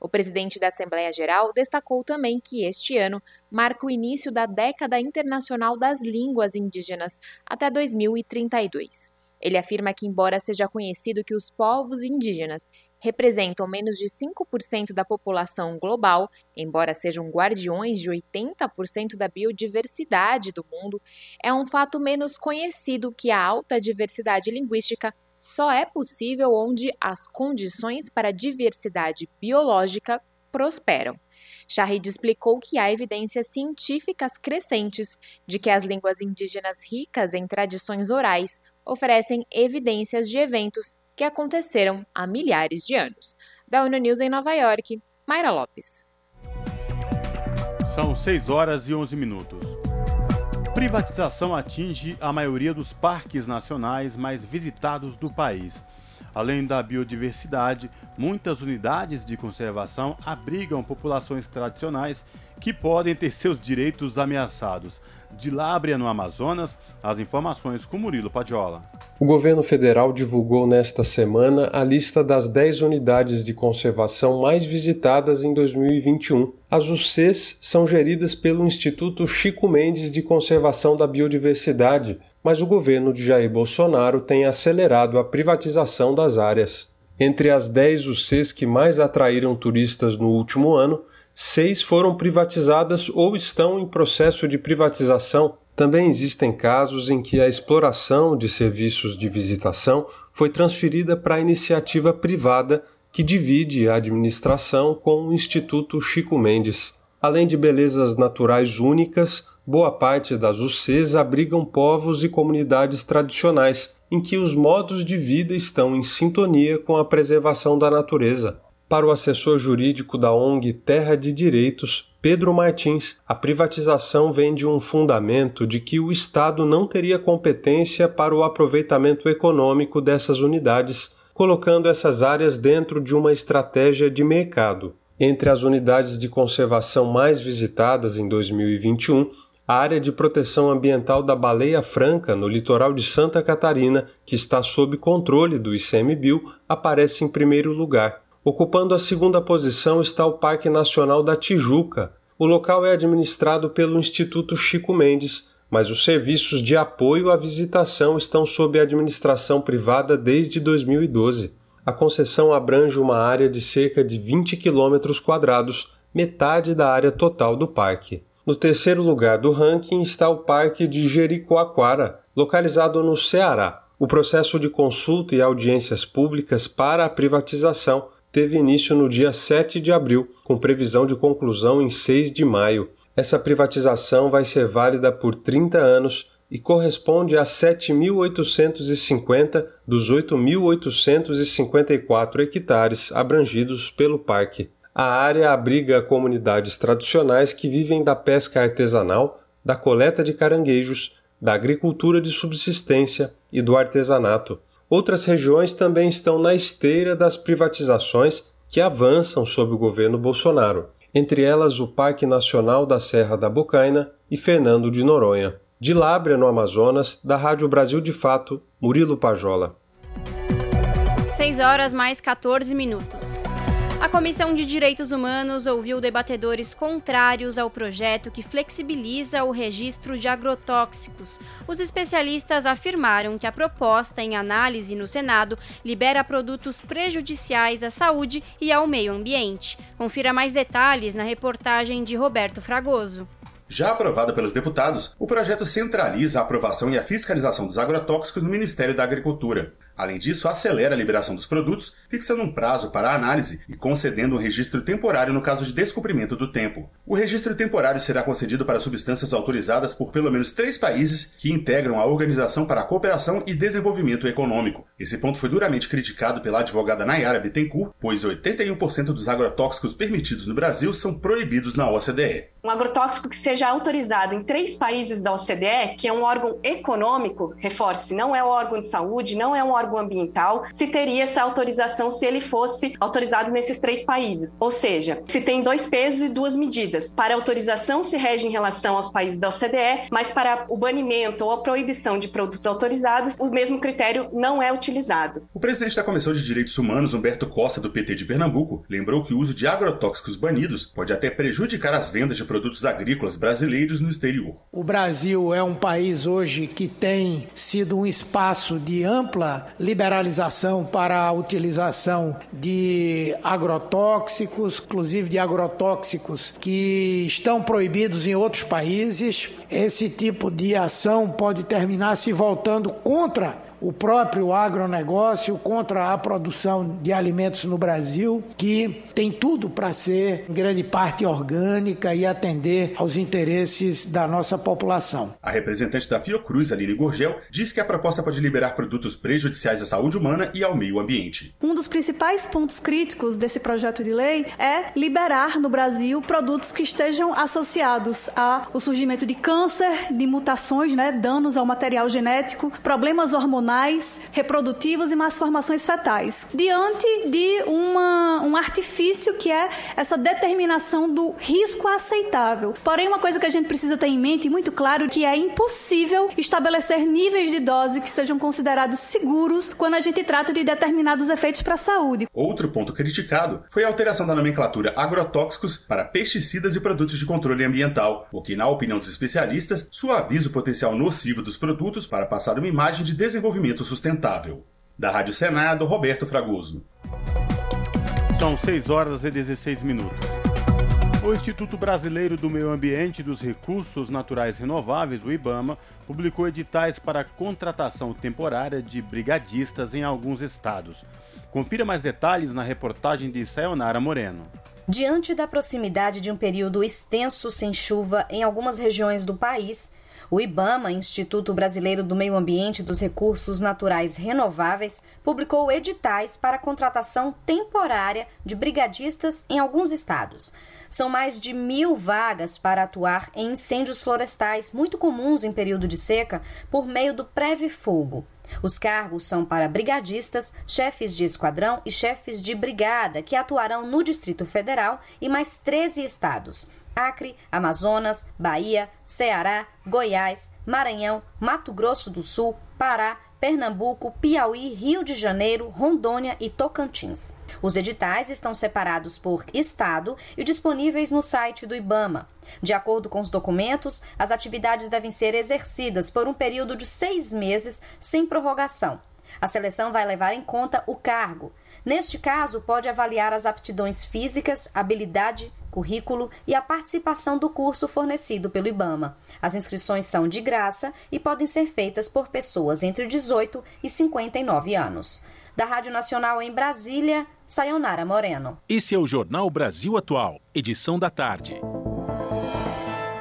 O presidente da Assembleia Geral destacou também que este ano marca o início da Década Internacional das Línguas Indígenas até 2032. Ele afirma que, embora seja conhecido que os povos indígenas representam menos de 5% da população global, embora sejam guardiões de 80% da biodiversidade do mundo, é um fato menos conhecido que a alta diversidade linguística só é possível onde as condições para a diversidade biológica prosperam. Shahid explicou que há evidências científicas crescentes de que as línguas indígenas ricas em tradições orais oferecem evidências de eventos que aconteceram há milhares de anos. Da ONU News em Nova York, Mayra Lopes. São 6 horas e 11 minutos. Privatização atinge a maioria dos parques nacionais mais visitados do país. Além da biodiversidade, muitas unidades de conservação abrigam populações tradicionais que podem ter seus direitos ameaçados. De Lábrea, no Amazonas, as informações com Murilo Padiola. O governo federal divulgou nesta semana a lista das 10 unidades de conservação mais visitadas em 2021. As UCs são geridas pelo Instituto Chico Mendes de Conservação da Biodiversidade, mas o governo de Jair Bolsonaro tem acelerado a privatização das áreas. Entre as 10 UCs que mais atraíram turistas no último ano, seis foram privatizadas ou estão em processo de privatização. Também existem casos em que a exploração de serviços de visitação foi transferida para a iniciativa privada que divide a administração com o Instituto Chico Mendes. Além de belezas naturais únicas, boa parte das UCs abrigam povos e comunidades tradicionais, em que os modos de vida estão em sintonia com a preservação da natureza. Para o assessor jurídico da ONG Terra de Direitos, Pedro Martins, a privatização vem de um fundamento de que o Estado não teria competência para o aproveitamento econômico dessas unidades, colocando essas áreas dentro de uma estratégia de mercado. Entre as unidades de conservação mais visitadas em 2021, a área de proteção ambiental da Baleia Franca, no litoral de Santa Catarina, que está sob controle do ICMBio, aparece em primeiro lugar. Ocupando a segunda posição está o Parque Nacional da Tijuca. O local é administrado pelo Instituto Chico Mendes, mas os serviços de apoio à visitação estão sob administração privada desde 2012. A concessão abrange uma área de cerca de 20 quilômetros quadrados, metade da área total do parque. No terceiro lugar do ranking está o Parque de Jericoacoara, localizado no Ceará. O processo de consulta e audiências públicas para a privatização teve início no dia 7 de abril, com previsão de conclusão em 6 de maio. Essa privatização vai ser válida por 30 anos e corresponde a 7.850 dos 8.854 hectares abrangidos pelo parque. A área abriga comunidades tradicionais que vivem da pesca artesanal, da coleta de caranguejos, da agricultura de subsistência e do artesanato. Outras regiões também estão na esteira das privatizações que avançam sob o governo Bolsonaro, entre elas o Parque Nacional da Serra da Bocaina e Fernando de Noronha. De Lábrea, no Amazonas, da Rádio Brasil de Fato, Murilo Pajola. 6 horas mais 14 minutos. A Comissão de Direitos Humanos ouviu debatedores contrários ao projeto que flexibiliza o registro de agrotóxicos. Os especialistas afirmaram que a proposta em análise no Senado libera produtos prejudiciais à saúde e ao meio ambiente. Confira mais detalhes na reportagem de Roberto Fragoso. Já aprovada pelos deputados, o projeto centraliza a aprovação e a fiscalização dos agrotóxicos no Ministério da Agricultura. Além disso, acelera a liberação dos produtos, fixando um prazo para a análise e concedendo um registro temporário no caso de descumprimento do tempo. O registro temporário será concedido para substâncias autorizadas por pelo menos três países que integram a Organização para a Cooperação e Desenvolvimento Econômico. Esse ponto foi duramente criticado pela advogada Nayara Bittencourt, pois 81% dos agrotóxicos permitidos no Brasil são proibidos na OCDE. Um agrotóxico que seja autorizado em três países da OCDE, que é um órgão econômico, reforce, não é um órgão de saúde, não é um órgão órgão ambiental, se teria essa autorização se ele fosse autorizado nesses três países. Ou seja, se tem dois pesos e duas medidas. Para autorização se rege em relação aos países da OCDE, mas para o banimento ou a proibição de produtos autorizados, o mesmo critério não é utilizado. O presidente da Comissão de Direitos Humanos, Humberto Costa, do PT de Pernambuco, lembrou que o uso de agrotóxicos banidos pode até prejudicar as vendas de produtos agrícolas brasileiros no exterior. O Brasil é um país hoje que tem sido um espaço de ampla liberalização para a utilização de agrotóxicos, inclusive de agrotóxicos que estão proibidos em outros países. Esse tipo de ação pode terminar se voltando contra o próprio agronegócio, contra a produção de alimentos no Brasil, que tem tudo para ser, em grande parte, orgânica e atender aos interesses da nossa população. A representante da Fiocruz, Aline Gorgel, diz que a proposta pode liberar produtos prejudiciais à saúde humana e ao meio ambiente. Um dos principais pontos críticos desse projeto de lei é liberar no Brasil produtos que estejam associados ao surgimento de câncer, de mutações, né, danos ao material genético, problemas hormonais hormonais, reprodutivos e malformações fetais, diante de uma, um artifício que é essa determinação do risco aceitável. Porém, uma coisa que a gente precisa ter em mente muito claro que é impossível estabelecer níveis de dose que sejam considerados seguros quando a gente trata de determinados efeitos para a saúde. Outro ponto criticado foi a alteração da nomenclatura agrotóxicos para pesticidas e produtos de controle ambiental, o que, na opinião dos especialistas, suaviza o potencial nocivo dos produtos para passar uma imagem de desenvolvimento desenvolvimento sustentável. Da Rádio Senado, Roberto Fragoso. São 6 horas e 16 minutos. O Instituto Brasileiro do Meio Ambiente e dos Recursos Naturais Renováveis, o IBAMA, publicou editais para contratação temporária de brigadistas em alguns estados. Confira mais detalhes na reportagem de Sayonara Moreno. Diante da proximidade de um período extenso sem chuva em algumas regiões do país, o IBAMA, Instituto Brasileiro do Meio Ambiente e dos Recursos Naturais Renováveis, publicou editais para contratação temporária de brigadistas em alguns estados. São mais de mil vagas para atuar em incêndios florestais, muito comuns em período de seca, por meio do Preve Fogo. Os cargos são para brigadistas, chefes de esquadrão e chefes de brigada, que atuarão no Distrito Federal e mais 13 estados. Acre, Amazonas, Bahia, Ceará, Goiás, Maranhão, Mato Grosso do Sul, Pará, Pernambuco, Piauí, Rio de Janeiro, Rondônia e Tocantins. Os editais estão separados por estado e disponíveis no site do IBAMA. De acordo com os documentos, as atividades devem ser exercidas por um período de seis meses sem prorrogação. A seleção vai levar em conta o cargo. Neste caso, pode avaliar as aptidões físicas, habilidade, currículo e a participação do curso fornecido pelo IBAMA. As inscrições são de graça e podem ser feitas por pessoas entre 18 e 59 anos. Da Rádio Nacional em Brasília, Sayonara Moreno. Esse é o Jornal Brasil Atual, edição da tarde.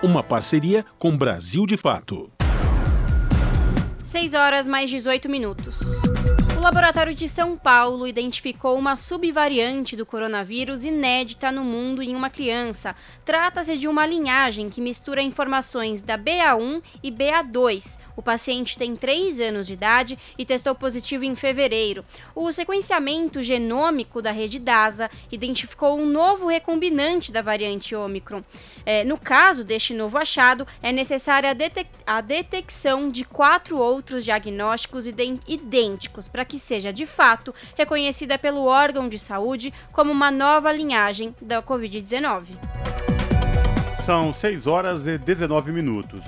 Uma parceria com Brasil de Fato. 6 horas mais 18 minutos. Laboratório de São Paulo identificou uma subvariante do coronavírus inédita no mundo em uma criança. Trata-se de uma linhagem que mistura informações da BA1 e BA2. O paciente tem 3 anos de idade e testou positivo em fevereiro. O sequenciamento genômico da rede DASA identificou um novo recombinante da variante Ômicron. É, no caso deste novo achado, é necessária a, detec a detecção de quatro outros diagnósticos idênticos para que seja de fato reconhecida pelo órgão de saúde como uma nova linhagem da Covid-19. São 6 horas e 19 minutos.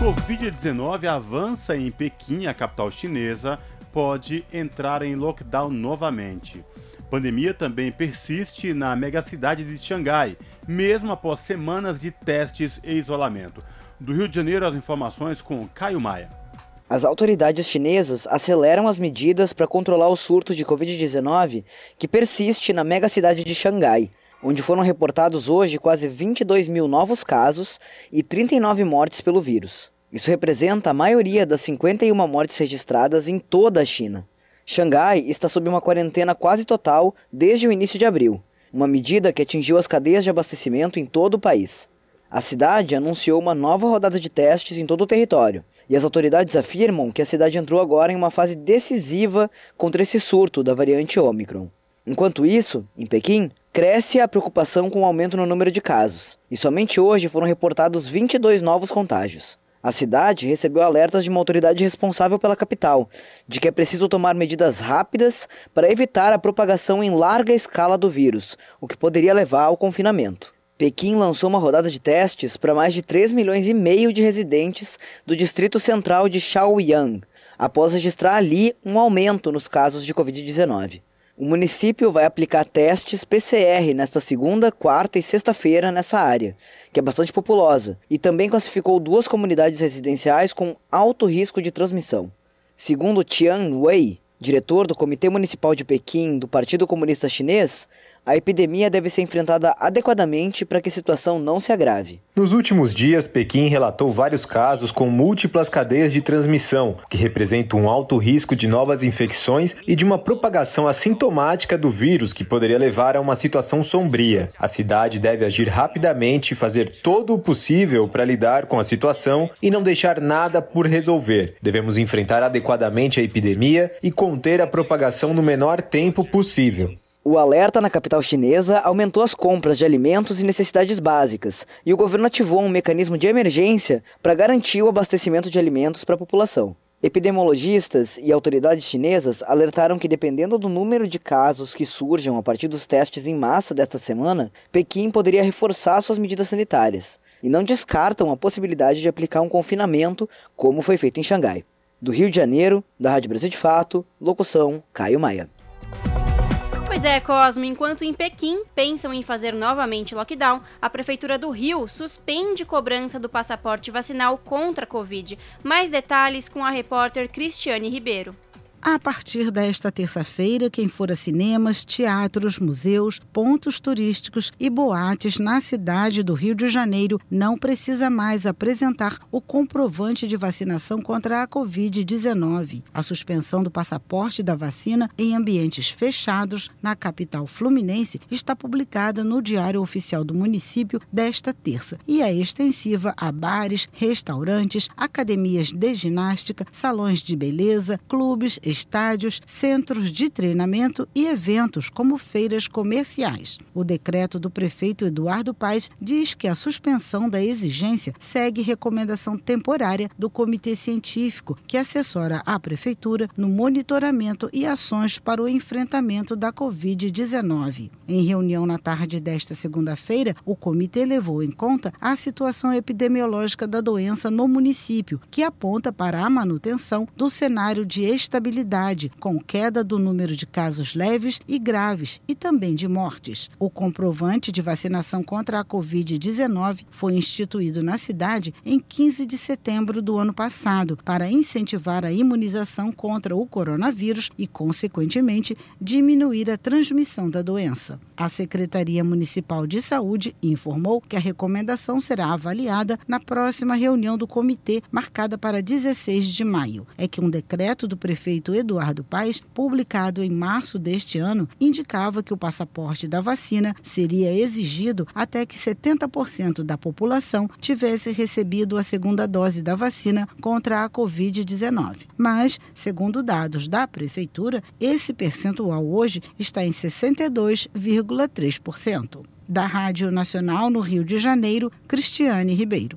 Covid-19 avança em Pequim, a capital chinesa, pode entrar em lockdown novamente. Pandemia também persiste na megacidade de Xangai, mesmo após semanas de testes e isolamento. Do Rio de Janeiro, as informações com Caio Maia. As autoridades chinesas aceleram as medidas para controlar o surto de Covid-19 que persiste na megacidade de Xangai, onde foram reportados hoje quase 22 mil novos casos e 39 mortes pelo vírus. Isso representa a maioria das 51 mortes registradas em toda a China. Xangai está sob uma quarentena quase total desde o início de abril, uma medida que atingiu as cadeias de abastecimento em todo o país. A cidade anunciou uma nova rodada de testes em todo o território, e as autoridades afirmam que a cidade entrou agora em uma fase decisiva contra esse surto da variante Omicron. Enquanto isso, em Pequim, cresce a preocupação com o aumento no número de casos, e somente hoje foram reportados 22 novos contágios. A cidade recebeu alertas de uma autoridade responsável pela capital, de que é preciso tomar medidas rápidas para evitar a propagação em larga escala do vírus, o que poderia levar ao confinamento. Pequim lançou uma rodada de testes para mais de 3 milhões e meio de residentes do distrito central de Shaoyang, após registrar ali um aumento nos casos de Covid-19. O município vai aplicar testes PCR nesta segunda, quarta e sexta-feira nessa área, que é bastante populosa, e também classificou duas comunidades residenciais com alto risco de transmissão. Segundo Tian Wei, diretor do Comitê Municipal de Pequim do Partido Comunista Chinês, a epidemia deve ser enfrentada adequadamente para que a situação não se agrave. Nos últimos dias, Pequim relatou vários casos com múltiplas cadeias de transmissão, que representam um alto risco de novas infecções e de uma propagação assintomática do vírus que poderia levar a uma situação sombria. A cidade deve agir rapidamente e fazer todo o possível para lidar com a situação e não deixar nada por resolver. Devemos enfrentar adequadamente a epidemia e conter a propagação no menor tempo possível. O alerta na capital chinesa aumentou as compras de alimentos e necessidades básicas, e o governo ativou um mecanismo de emergência para garantir o abastecimento de alimentos para a população. Epidemiologistas e autoridades chinesas alertaram que, dependendo do número de casos que surjam a partir dos testes em massa desta semana, Pequim poderia reforçar suas medidas sanitárias e não descartam a possibilidade de aplicar um confinamento, como foi feito em Xangai. Do Rio de Janeiro, da Rádio Brasil de Fato, locução Caio Maia. Pois é, Cosmo, enquanto em Pequim pensam em fazer novamente lockdown, a Prefeitura do Rio suspende cobrança do passaporte vacinal contra a Covid. Mais detalhes com a repórter Cristiane Ribeiro. A partir desta terça-feira, quem for a cinemas, teatros, museus, pontos turísticos e boates na cidade do Rio de Janeiro não precisa mais apresentar o comprovante de vacinação contra a Covid-19. A suspensão do passaporte da vacina em ambientes fechados na capital fluminense está publicada no Diário Oficial do município desta terça e é extensiva a bares, restaurantes, academias de ginástica, salões de beleza, clubes, estádios, centros de treinamento e eventos como feiras comerciais. O decreto do prefeito Eduardo Paes diz que a suspensão da exigência segue recomendação temporária do Comitê Científico, que assessora a prefeitura no monitoramento e ações para o enfrentamento da Covid-19. Em reunião na tarde desta segunda-feira, o comitê levou em conta a situação epidemiológica da doença no município, que aponta para a manutenção do cenário de estabilidade com queda do número de casos leves e graves e também de mortes. O comprovante de vacinação contra a Covid-19 foi instituído na cidade em 15 de setembro do ano passado para incentivar a imunização contra o coronavírus e, consequentemente, diminuir a transmissão da doença. A Secretaria Municipal de Saúde informou que a recomendação será avaliada na próxima reunião do comitê, marcada para 16 de maio. É que um decreto do prefeito Eduardo Paes, publicado em março deste ano, indicava que o passaporte da vacina seria exigido até que 70% da população tivesse recebido a segunda dose da vacina contra a Covid-19. Mas, segundo dados da prefeitura, esse percentual hoje está em 62,3%. Da Rádio Nacional no Rio de Janeiro, Cristiane Ribeiro.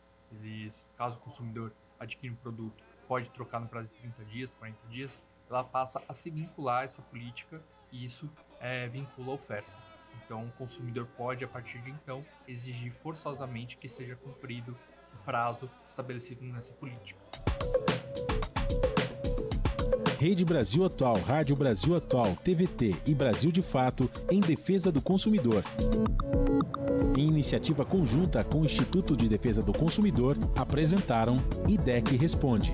eles, caso o consumidor adquira um produto, pode trocar no prazo de 30 dias, 40 dias, ela passa a se vincular a essa política e isso é, vincula a oferta. Então, o consumidor pode, a partir de então, exigir forçosamente que seja cumprido o prazo estabelecido nessa política. Rede Brasil Atual, Rádio Brasil Atual, TVT e Brasil de Fato em defesa do consumidor. Em iniciativa conjunta com o Instituto de Defesa do Consumidor, apresentaram IDEC Responde.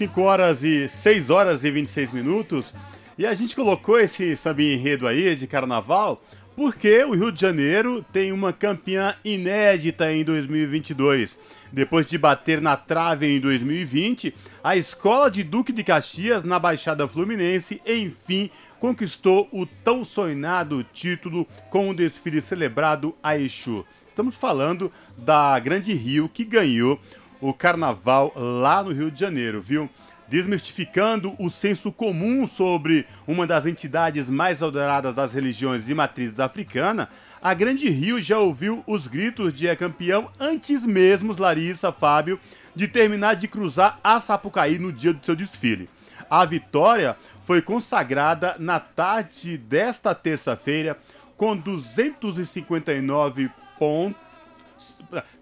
5 horas e 6 horas e 26 minutos. E a gente colocou esse samba enredo aí de carnaval porque o Rio de Janeiro tem uma campeã inédita em 2022. Depois de bater na trave em 2020, a escola de Duque de Caxias, na Baixada Fluminense, enfim conquistou o tão sonhado título com um desfile celebrado a Exu. Estamos falando da Grande Rio, que ganhou o carnaval lá no Rio de Janeiro, viu? Desmistificando o senso comum sobre uma das entidades mais adoradas das religiões de matrizes africana, a Grande Rio já ouviu os gritos de é campeão antes mesmo, Larissa, Fábio, de terminar de cruzar a Sapucaí no dia do seu desfile. A vitória foi consagrada na tarde desta terça-feira com 259 pontos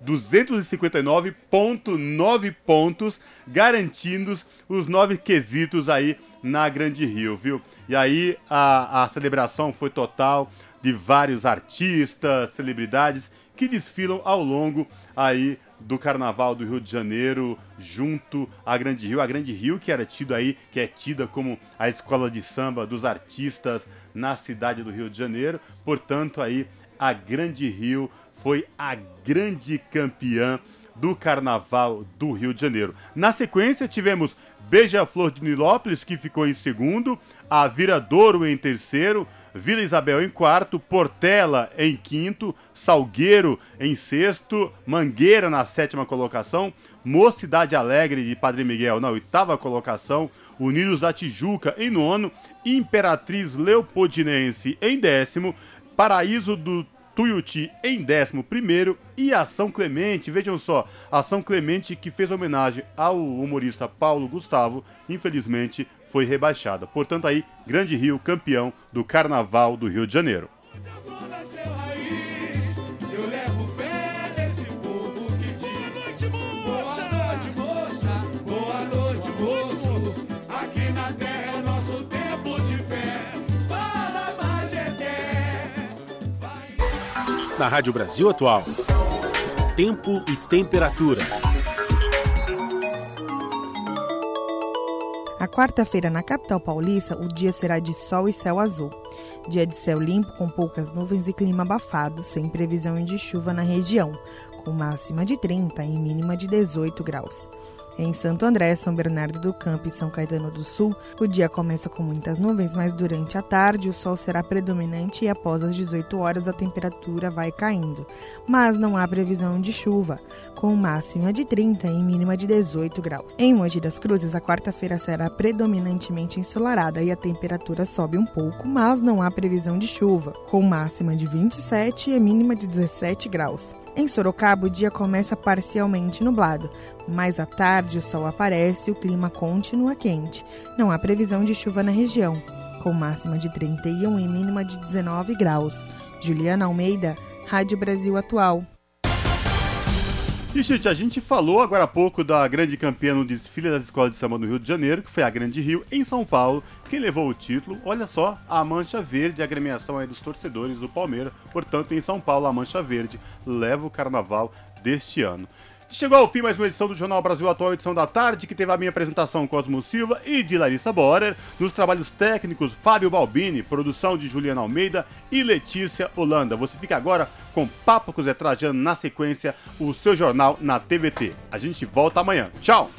259,9 pontos, garantindo os nove quesitos aí na Grande Rio, viu? E aí a, a celebração foi total de vários artistas, celebridades que desfilam ao longo aí do Carnaval do Rio de Janeiro junto à Grande Rio, a Grande Rio que era tido aí, que é tida como a escola de samba dos artistas na cidade do Rio de Janeiro. Portanto, aí a Grande Rio foi a grande campeã do Carnaval do Rio de Janeiro. Na sequência, tivemos Beija-Flor de Nilópolis, que ficou em segundo, a Viradouro em terceiro, Vila Isabel em quarto, Portela em quinto, Salgueiro em sexto, Mangueira na sétima colocação, Mocidade Alegre de Padre Miguel na oitava colocação, Unidos da Tijuca em nono, Imperatriz Leopoldinense em décimo, Paraíso do Tuiuti em 11 e a São Clemente, vejam só, a São Clemente que fez homenagem ao humorista Paulo Gustavo, infelizmente foi rebaixada. Portanto aí, Grande Rio campeão do Carnaval do Rio de Janeiro. Na Rádio Brasil Atual. Tempo e temperatura. A quarta-feira na capital paulista, o dia será de sol e céu azul. Dia de céu limpo com poucas nuvens e clima abafado, sem previsão de chuva na região, com máxima de 30 e mínima de 18 graus. Em Santo André, São Bernardo do Campo e São Caetano do Sul, o dia começa com muitas nuvens, mas durante a tarde o sol será predominante e após as 18 horas a temperatura vai caindo. Mas não há previsão de chuva, com máxima de 30 e mínima de 18 graus. Em Mogi das Cruzes, a quarta-feira será predominantemente ensolarada e a temperatura sobe um pouco, mas não há previsão de chuva, com máxima de 27 e mínima de 17 graus. Em Sorocaba, o dia começa parcialmente nublado, mas à tarde o sol aparece e o clima continua quente. Não há previsão de chuva na região, com máxima de 31 e mínima de 19 graus. Juliana Almeida, Rádio Brasil Atual. E, gente, a gente falou agora há pouco da grande campeã no desfile das escolas de samba do Rio de Janeiro, que foi a Grande Rio, em São Paulo. Quem levou o título, olha só, a Mancha Verde, a agremiação aí dos torcedores do Palmeiras. Portanto, em São Paulo, a Mancha Verde leva o carnaval deste ano. Chegou ao fim mais uma edição do Jornal Brasil Atual, edição da tarde, que teve a minha apresentação Cosmo Silva e de Larissa Borer. Nos trabalhos técnicos, Fábio Balbini, produção de Juliana Almeida e Letícia Holanda. Você fica agora com Papo com Zé Trajano na sequência, o seu jornal na TVT. A gente volta amanhã. Tchau!